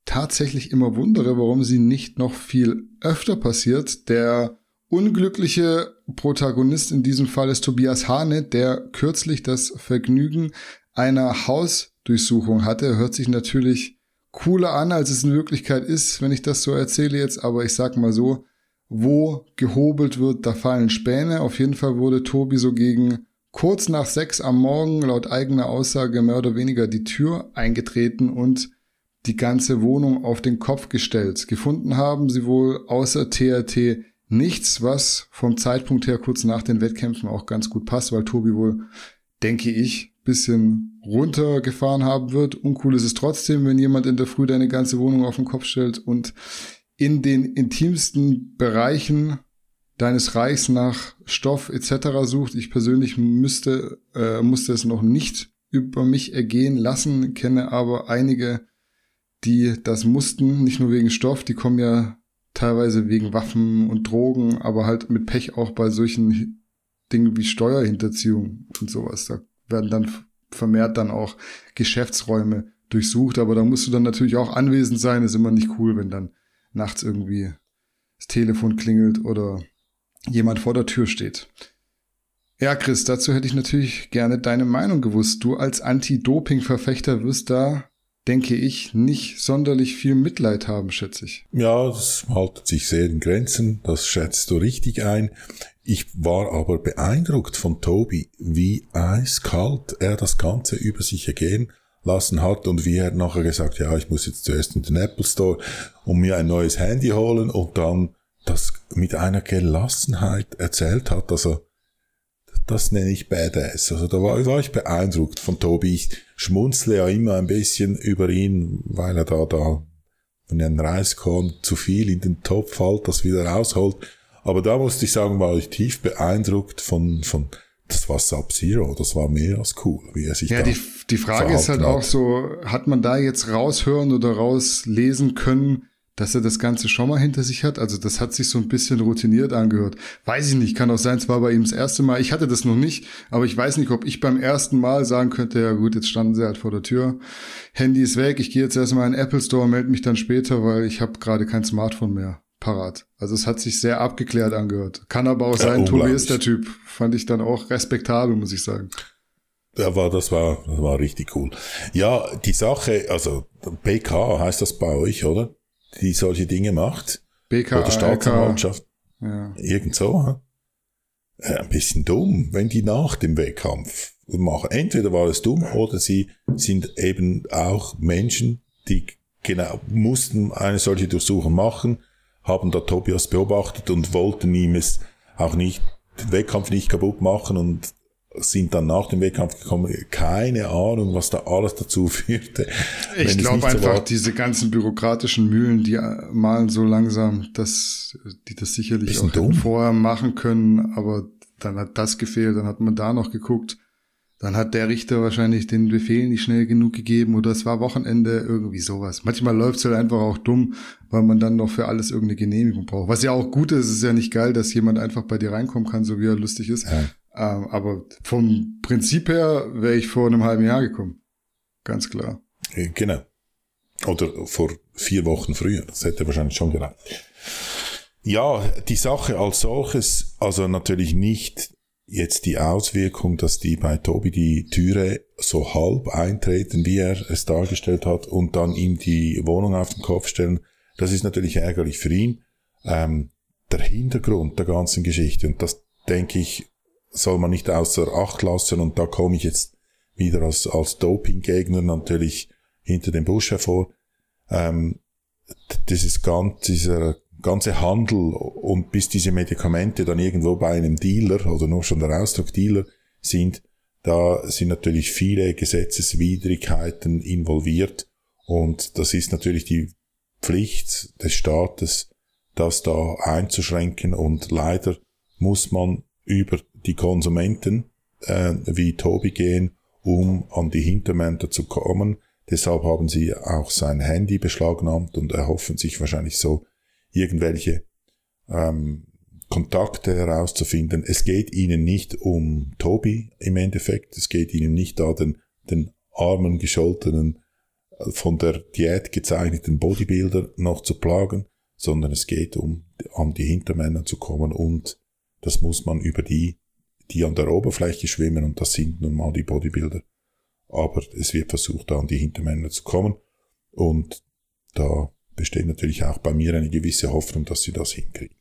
tatsächlich immer wundere, warum sie nicht noch viel öfter passiert. Der unglückliche Protagonist in diesem Fall ist Tobias Hane, der kürzlich das Vergnügen einer Hausdurchsuchung hatte. Hört sich natürlich cooler an, als es in Wirklichkeit ist, wenn ich das so erzähle jetzt, aber ich sag mal so, wo gehobelt wird, da fallen Späne. Auf jeden Fall wurde Tobi so gegen kurz nach sechs am Morgen laut eigener Aussage mehr oder weniger die Tür eingetreten und die ganze Wohnung auf den Kopf gestellt. Gefunden haben sie wohl außer TRT nichts, was vom Zeitpunkt her kurz nach den Wettkämpfen auch ganz gut passt, weil Tobi wohl, denke ich, bisschen runtergefahren haben wird. Uncool ist es trotzdem, wenn jemand in der Früh deine ganze Wohnung auf den Kopf stellt und in den intimsten Bereichen deines Reichs nach Stoff etc. sucht. Ich persönlich müsste, äh, musste es noch nicht über mich ergehen lassen, kenne aber einige, die das mussten, nicht nur wegen Stoff, die kommen ja teilweise wegen Waffen und Drogen, aber halt mit Pech auch bei solchen Dingen wie Steuerhinterziehung und sowas. Da werden dann vermehrt dann auch Geschäftsräume durchsucht, aber da musst du dann natürlich auch anwesend sein. Ist immer nicht cool, wenn dann nachts irgendwie das Telefon klingelt oder jemand vor der Tür steht. Ja, Chris, dazu hätte ich natürlich gerne deine Meinung gewusst. Du als Anti-Doping-Verfechter wirst da, denke ich, nicht sonderlich viel Mitleid haben, schätze ich. Ja, das haltet sich sehr in Grenzen. Das schätzt du richtig ein. Ich war aber beeindruckt von Tobi, wie eiskalt er das Ganze über sich ergehen lassen hat und wie er nachher gesagt, ja, ich muss jetzt zuerst in den Apple Store und mir ein neues Handy holen und dann das mit einer Gelassenheit erzählt hat. Also das nenne ich Badass. Also da war, war ich beeindruckt von Tobi. Ich schmunzle ja immer ein bisschen über ihn, weil er da, da, wenn ein Reiskorn zu viel in den Topf fällt, das wieder rausholt. Aber da musste ich sagen, war ich tief beeindruckt von, von, das war Sub-Zero, das war mehr als cool, wie er sich Ja, die, die Frage ist halt hat. auch so, hat man da jetzt raushören oder rauslesen können, dass er das Ganze schon mal hinter sich hat. Also das hat sich so ein bisschen routiniert angehört. Weiß ich nicht, kann auch sein, es war bei ihm das erste Mal. Ich hatte das noch nicht, aber ich weiß nicht, ob ich beim ersten Mal sagen könnte, ja gut, jetzt standen sie halt vor der Tür. Handy ist weg, ich gehe jetzt erstmal in den Apple Store, melde mich dann später, weil ich habe gerade kein Smartphone mehr parat. Also es hat sich sehr abgeklärt angehört. Kann aber auch sein, Tobi ist der Typ. Fand ich dann auch respektabel, muss ich sagen. Ja, war, das war, das war richtig cool. Ja, die Sache, also PK heißt das bei euch, oder? die solche Dinge macht. BKA, oder Staatsanwaltschaft. Ja. Irgend so. Äh, ein bisschen dumm, wenn die nach dem Wettkampf machen. Entweder war es dumm oder sie sind eben auch Menschen, die genau mussten eine solche Durchsuchung machen, haben da Tobias beobachtet und wollten ihm es auch nicht, den Wettkampf nicht kaputt machen und sind dann nach dem Wettkampf gekommen. Keine Ahnung, was da alles dazu führte. Ich glaube einfach, so diese ganzen bürokratischen Mühlen, die malen so langsam, dass die das sicherlich auch vorher machen können, aber dann hat das gefehlt, dann hat man da noch geguckt. Dann hat der Richter wahrscheinlich den Befehl nicht schnell genug gegeben oder es war Wochenende, irgendwie sowas. Manchmal läuft es halt einfach auch dumm, weil man dann noch für alles irgendeine Genehmigung braucht. Was ja auch gut ist, ist ja nicht geil, dass jemand einfach bei dir reinkommen kann, so wie er lustig ist. Ja. Ähm, aber vom Prinzip her wäre ich vor einem halben Jahr gekommen. Ganz klar. Äh, genau. Oder vor vier Wochen früher. Das hätte wahrscheinlich schon gereicht. Ja, die Sache als solches, also natürlich nicht jetzt die Auswirkung, dass die bei Tobi die Türe so halb eintreten, wie er es dargestellt hat, und dann ihm die Wohnung auf den Kopf stellen. Das ist natürlich ärgerlich für ihn. Ähm, der Hintergrund der ganzen Geschichte, und das denke ich, soll man nicht außer Acht lassen und da komme ich jetzt wieder als, als Doping-Gegner natürlich hinter dem Busch hervor. Ähm, dieses ganz, dieser ganze Handel und bis diese Medikamente dann irgendwo bei einem Dealer oder nur schon der Ausdruck Dealer sind, da sind natürlich viele Gesetzeswidrigkeiten involviert und das ist natürlich die Pflicht des Staates, das da einzuschränken und leider muss man über die Konsumenten äh, wie Tobi gehen, um an die Hintermänner zu kommen. Deshalb haben sie auch sein Handy beschlagnahmt und erhoffen sich wahrscheinlich so irgendwelche ähm, Kontakte herauszufinden. Es geht ihnen nicht um Tobi im Endeffekt, es geht ihnen nicht da den, den armen, gescholtenen, äh, von der Diät gezeichneten Bodybuilder noch zu plagen, sondern es geht um an die Hintermänner zu kommen und das muss man über die, die an der Oberfläche schwimmen und das sind nun mal die Bodybuilder. Aber es wird versucht, da an die Hintermänner zu kommen und da besteht natürlich auch bei mir eine gewisse Hoffnung, dass sie das hinkriegen.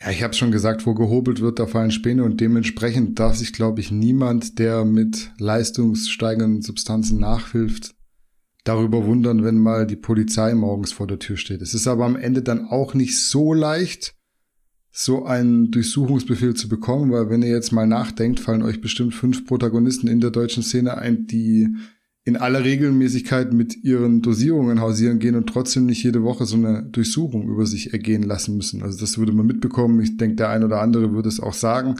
Ja, ich habe schon gesagt, wo gehobelt wird, da fallen Späne und dementsprechend darf sich, glaube ich, niemand, der mit leistungssteigernden Substanzen nachhilft, darüber wundern, wenn mal die Polizei morgens vor der Tür steht. Es ist aber am Ende dann auch nicht so leicht, so einen Durchsuchungsbefehl zu bekommen, weil wenn ihr jetzt mal nachdenkt, fallen euch bestimmt fünf Protagonisten in der deutschen Szene ein, die in aller Regelmäßigkeit mit ihren Dosierungen hausieren gehen und trotzdem nicht jede Woche so eine Durchsuchung über sich ergehen lassen müssen. Also das würde man mitbekommen. Ich denke, der ein oder andere würde es auch sagen.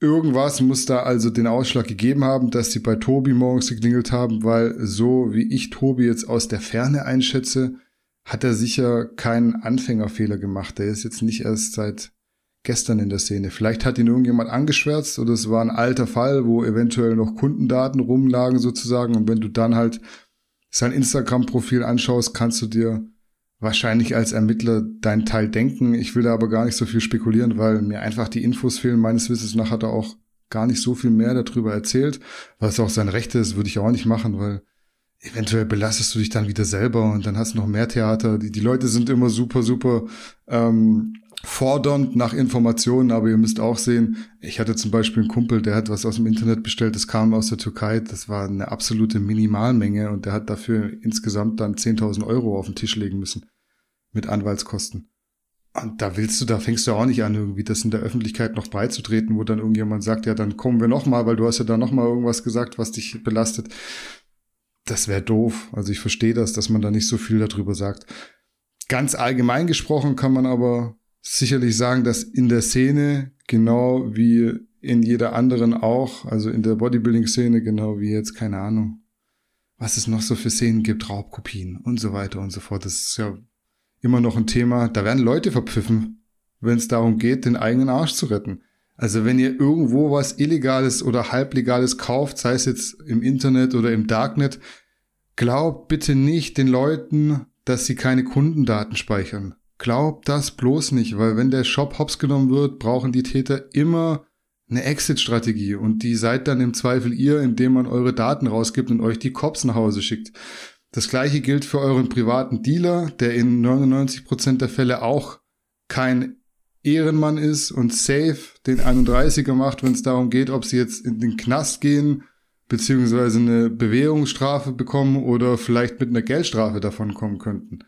Irgendwas muss da also den Ausschlag gegeben haben, dass sie bei Tobi morgens geklingelt haben, weil so wie ich Tobi jetzt aus der Ferne einschätze, hat er sicher keinen Anfängerfehler gemacht. Der ist jetzt nicht erst seit gestern in der Szene. Vielleicht hat ihn irgendjemand angeschwärzt oder es war ein alter Fall, wo eventuell noch Kundendaten rumlagen sozusagen. Und wenn du dann halt sein Instagram-Profil anschaust, kannst du dir wahrscheinlich als Ermittler deinen Teil denken. Ich will da aber gar nicht so viel spekulieren, weil mir einfach die Infos fehlen. Meines Wissens nach hat er auch gar nicht so viel mehr darüber erzählt. Was auch sein Recht ist, würde ich auch nicht machen, weil eventuell belastest du dich dann wieder selber und dann hast du noch mehr Theater. Die, die Leute sind immer super, super ähm, fordernd nach Informationen, aber ihr müsst auch sehen, ich hatte zum Beispiel einen Kumpel, der hat was aus dem Internet bestellt, das kam aus der Türkei, das war eine absolute Minimalmenge und der hat dafür insgesamt dann 10.000 Euro auf den Tisch legen müssen mit Anwaltskosten. Und da willst du, da fängst du auch nicht an, irgendwie das in der Öffentlichkeit noch beizutreten, wo dann irgendjemand sagt, ja, dann kommen wir noch mal, weil du hast ja da noch mal irgendwas gesagt, was dich belastet. Das wäre doof. Also ich verstehe das, dass man da nicht so viel darüber sagt. Ganz allgemein gesprochen kann man aber sicherlich sagen, dass in der Szene, genau wie in jeder anderen auch, also in der Bodybuilding-Szene, genau wie jetzt, keine Ahnung, was es noch so für Szenen gibt, Raubkopien und so weiter und so fort. Das ist ja immer noch ein Thema. Da werden Leute verpfiffen, wenn es darum geht, den eigenen Arsch zu retten. Also wenn ihr irgendwo was Illegales oder Halblegales kauft, sei es jetzt im Internet oder im Darknet, glaubt bitte nicht den Leuten, dass sie keine Kundendaten speichern. Glaubt das bloß nicht, weil wenn der Shop hops genommen wird, brauchen die Täter immer eine Exit-Strategie und die seid dann im Zweifel ihr, indem man eure Daten rausgibt und euch die Cops nach Hause schickt. Das gleiche gilt für euren privaten Dealer, der in 99% der Fälle auch kein Ehrenmann ist und safe den 31er macht, wenn es darum geht, ob sie jetzt in den Knast gehen, beziehungsweise eine Bewährungsstrafe bekommen oder vielleicht mit einer Geldstrafe davon kommen könnten.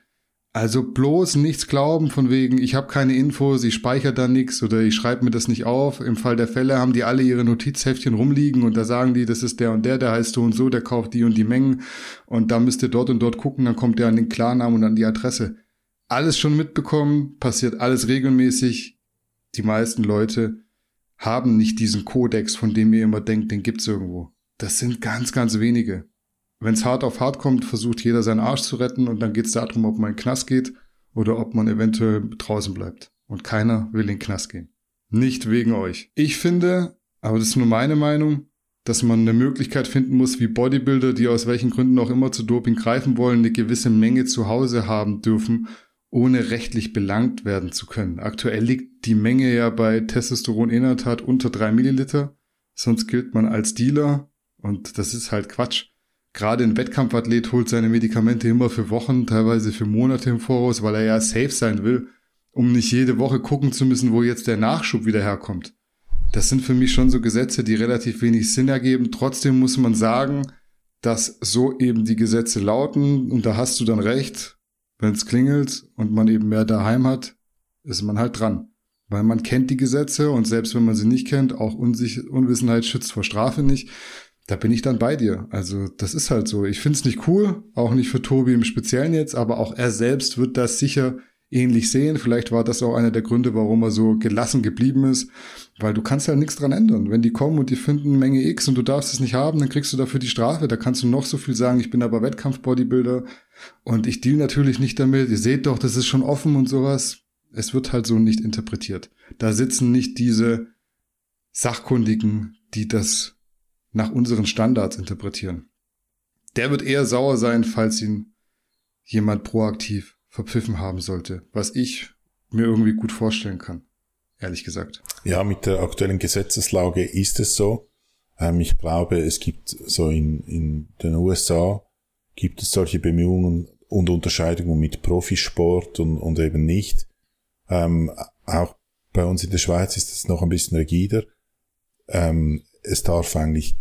Also bloß nichts glauben von wegen, ich habe keine Infos, ich speichere da nichts oder ich schreibe mir das nicht auf. Im Fall der Fälle haben die alle ihre Notizheftchen rumliegen und da sagen die, das ist der und der, der heißt so und so, der kauft die und die Mengen und da müsst ihr dort und dort gucken, dann kommt der an den Klarnamen und an die Adresse. Alles schon mitbekommen, passiert alles regelmäßig. Die meisten Leute haben nicht diesen Kodex, von dem ihr immer denkt, den gibt's irgendwo. Das sind ganz, ganz wenige. Wenn es hart auf hart kommt, versucht jeder seinen Arsch zu retten und dann geht es darum, ob man in den Knast geht oder ob man eventuell draußen bleibt. Und keiner will in den Knast gehen. Nicht wegen euch. Ich finde, aber das ist nur meine Meinung, dass man eine Möglichkeit finden muss, wie Bodybuilder, die aus welchen Gründen auch immer zu Doping greifen wollen, eine gewisse Menge zu Hause haben dürfen, ohne rechtlich belangt werden zu können. Aktuell liegt die Menge ja bei Testosteron-Inhaltat unter drei Milliliter. Sonst gilt man als Dealer und das ist halt Quatsch gerade ein Wettkampfathlet holt seine Medikamente immer für Wochen, teilweise für Monate im Voraus, weil er ja safe sein will, um nicht jede Woche gucken zu müssen, wo jetzt der Nachschub wieder herkommt. Das sind für mich schon so Gesetze, die relativ wenig Sinn ergeben. Trotzdem muss man sagen, dass so eben die Gesetze lauten und da hast du dann recht, wenn es klingelt und man eben mehr daheim hat, ist man halt dran. Weil man kennt die Gesetze und selbst wenn man sie nicht kennt, auch Unsich Unwissenheit schützt vor Strafe nicht. Da bin ich dann bei dir. Also das ist halt so. Ich finde es nicht cool, auch nicht für Tobi im Speziellen jetzt, aber auch er selbst wird das sicher ähnlich sehen. Vielleicht war das auch einer der Gründe, warum er so gelassen geblieben ist, weil du kannst halt nichts dran ändern. Wenn die kommen und die finden Menge X und du darfst es nicht haben, dann kriegst du dafür die Strafe. Da kannst du noch so viel sagen, ich bin aber Wettkampf-Bodybuilder und ich deal natürlich nicht damit. Ihr seht doch, das ist schon offen und sowas. Es wird halt so nicht interpretiert. Da sitzen nicht diese Sachkundigen, die das nach unseren Standards interpretieren. Der wird eher sauer sein, falls ihn jemand proaktiv verpfiffen haben sollte, was ich mir irgendwie gut vorstellen kann, ehrlich gesagt. Ja, mit der aktuellen Gesetzeslage ist es so. Ähm, ich glaube, es gibt so in, in den USA gibt es solche Bemühungen und Unterscheidungen mit Profisport und, und eben nicht. Ähm, auch bei uns in der Schweiz ist es noch ein bisschen rigider. Ähm, es darf eigentlich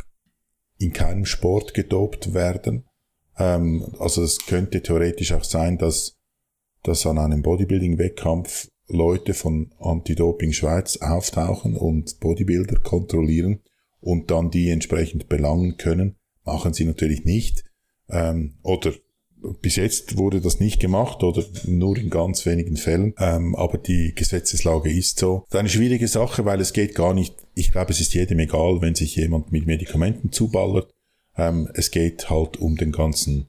in keinem Sport gedopt werden. Ähm, also es könnte theoretisch auch sein, dass dass an einem Bodybuilding-Wettkampf Leute von Anti-Doping Schweiz auftauchen und Bodybuilder kontrollieren und dann die entsprechend belangen können. Machen sie natürlich nicht. Ähm, oder bis jetzt wurde das nicht gemacht oder nur in ganz wenigen Fällen. Ähm, aber die Gesetzeslage ist so. Das ist eine schwierige Sache, weil es geht gar nicht, ich glaube, es ist jedem egal, wenn sich jemand mit Medikamenten zuballert. Ähm, es geht halt um den ganzen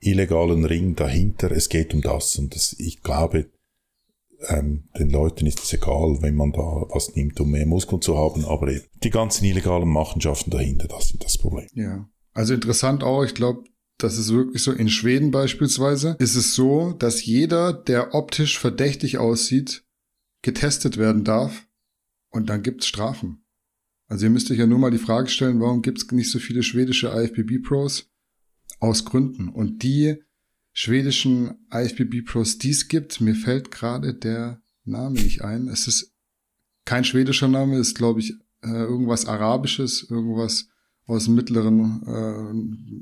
illegalen Ring dahinter. Es geht um das und das, ich glaube, ähm, den Leuten ist es egal, wenn man da was nimmt, um mehr Muskeln zu haben, aber die ganzen illegalen Machenschaften dahinter, das sind das Problem. Ja, also interessant auch, ich glaube, das ist wirklich so, in Schweden beispielsweise ist es so, dass jeder, der optisch verdächtig aussieht, getestet werden darf und dann gibt's Strafen. Also ihr müsst euch ja nur mal die Frage stellen, warum gibt's nicht so viele schwedische IFBB-Pros? Aus Gründen. Und die schwedischen IFBB-Pros, die es gibt, mir fällt gerade der Name nicht ein. Es ist kein schwedischer Name, ist glaube ich äh, irgendwas Arabisches, irgendwas aus dem mittleren, äh,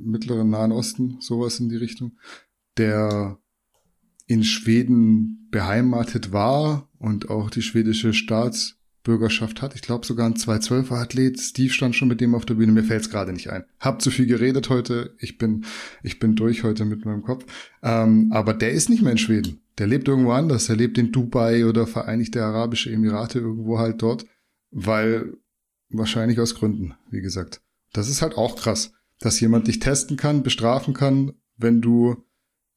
mittleren Nahen Osten, sowas in die Richtung, der in Schweden beheimatet war und auch die schwedische Staats Bürgerschaft hat. Ich glaube sogar ein 212er Athlet. Steve stand schon mit dem auf der Bühne. Mir fällt es gerade nicht ein. Hab zu viel geredet heute. Ich bin, ich bin durch heute mit meinem Kopf. Ähm, aber der ist nicht mehr in Schweden. Der lebt irgendwo anders. Er lebt in Dubai oder Vereinigte Arabische Emirate irgendwo halt dort, weil wahrscheinlich aus Gründen, wie gesagt. Das ist halt auch krass, dass jemand dich testen kann, bestrafen kann, wenn du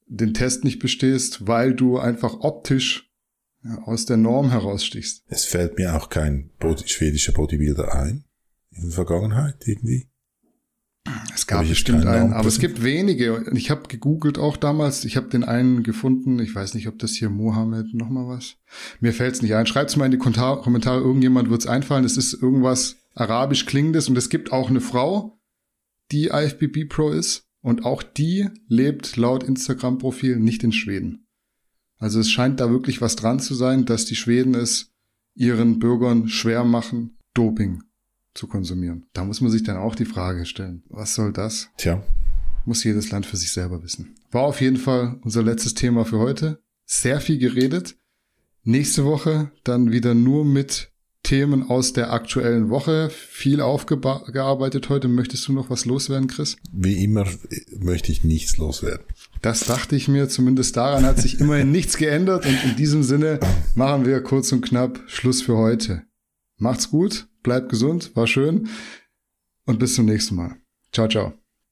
den Test nicht bestehst, weil du einfach optisch aus der Norm herausstichst. Es fällt mir auch kein Body, schwedischer Bodybuilder ein in der Vergangenheit irgendwie. Es gab bestimmt einen, aber es gibt wenige. Ich habe gegoogelt auch damals. Ich habe den einen gefunden. Ich weiß nicht, ob das hier Mohammed noch mal was. Mir fällt es nicht ein. Schreibt's mal in die Kommentare. Irgendjemand wird's einfallen. Es ist irgendwas arabisch klingendes und es gibt auch eine Frau, die IFBB Pro ist und auch die lebt laut Instagram-Profil nicht in Schweden. Also es scheint da wirklich was dran zu sein, dass die Schweden es ihren Bürgern schwer machen, Doping zu konsumieren. Da muss man sich dann auch die Frage stellen, was soll das? Tja. Muss jedes Land für sich selber wissen. War auf jeden Fall unser letztes Thema für heute. Sehr viel geredet. Nächste Woche dann wieder nur mit Themen aus der aktuellen Woche. Viel aufgearbeitet heute. Möchtest du noch was loswerden, Chris? Wie immer möchte ich nichts loswerden. Das dachte ich mir, zumindest daran hat sich immerhin nichts geändert und in diesem Sinne machen wir kurz und knapp Schluss für heute. Macht's gut, bleibt gesund, war schön und bis zum nächsten Mal. Ciao, ciao.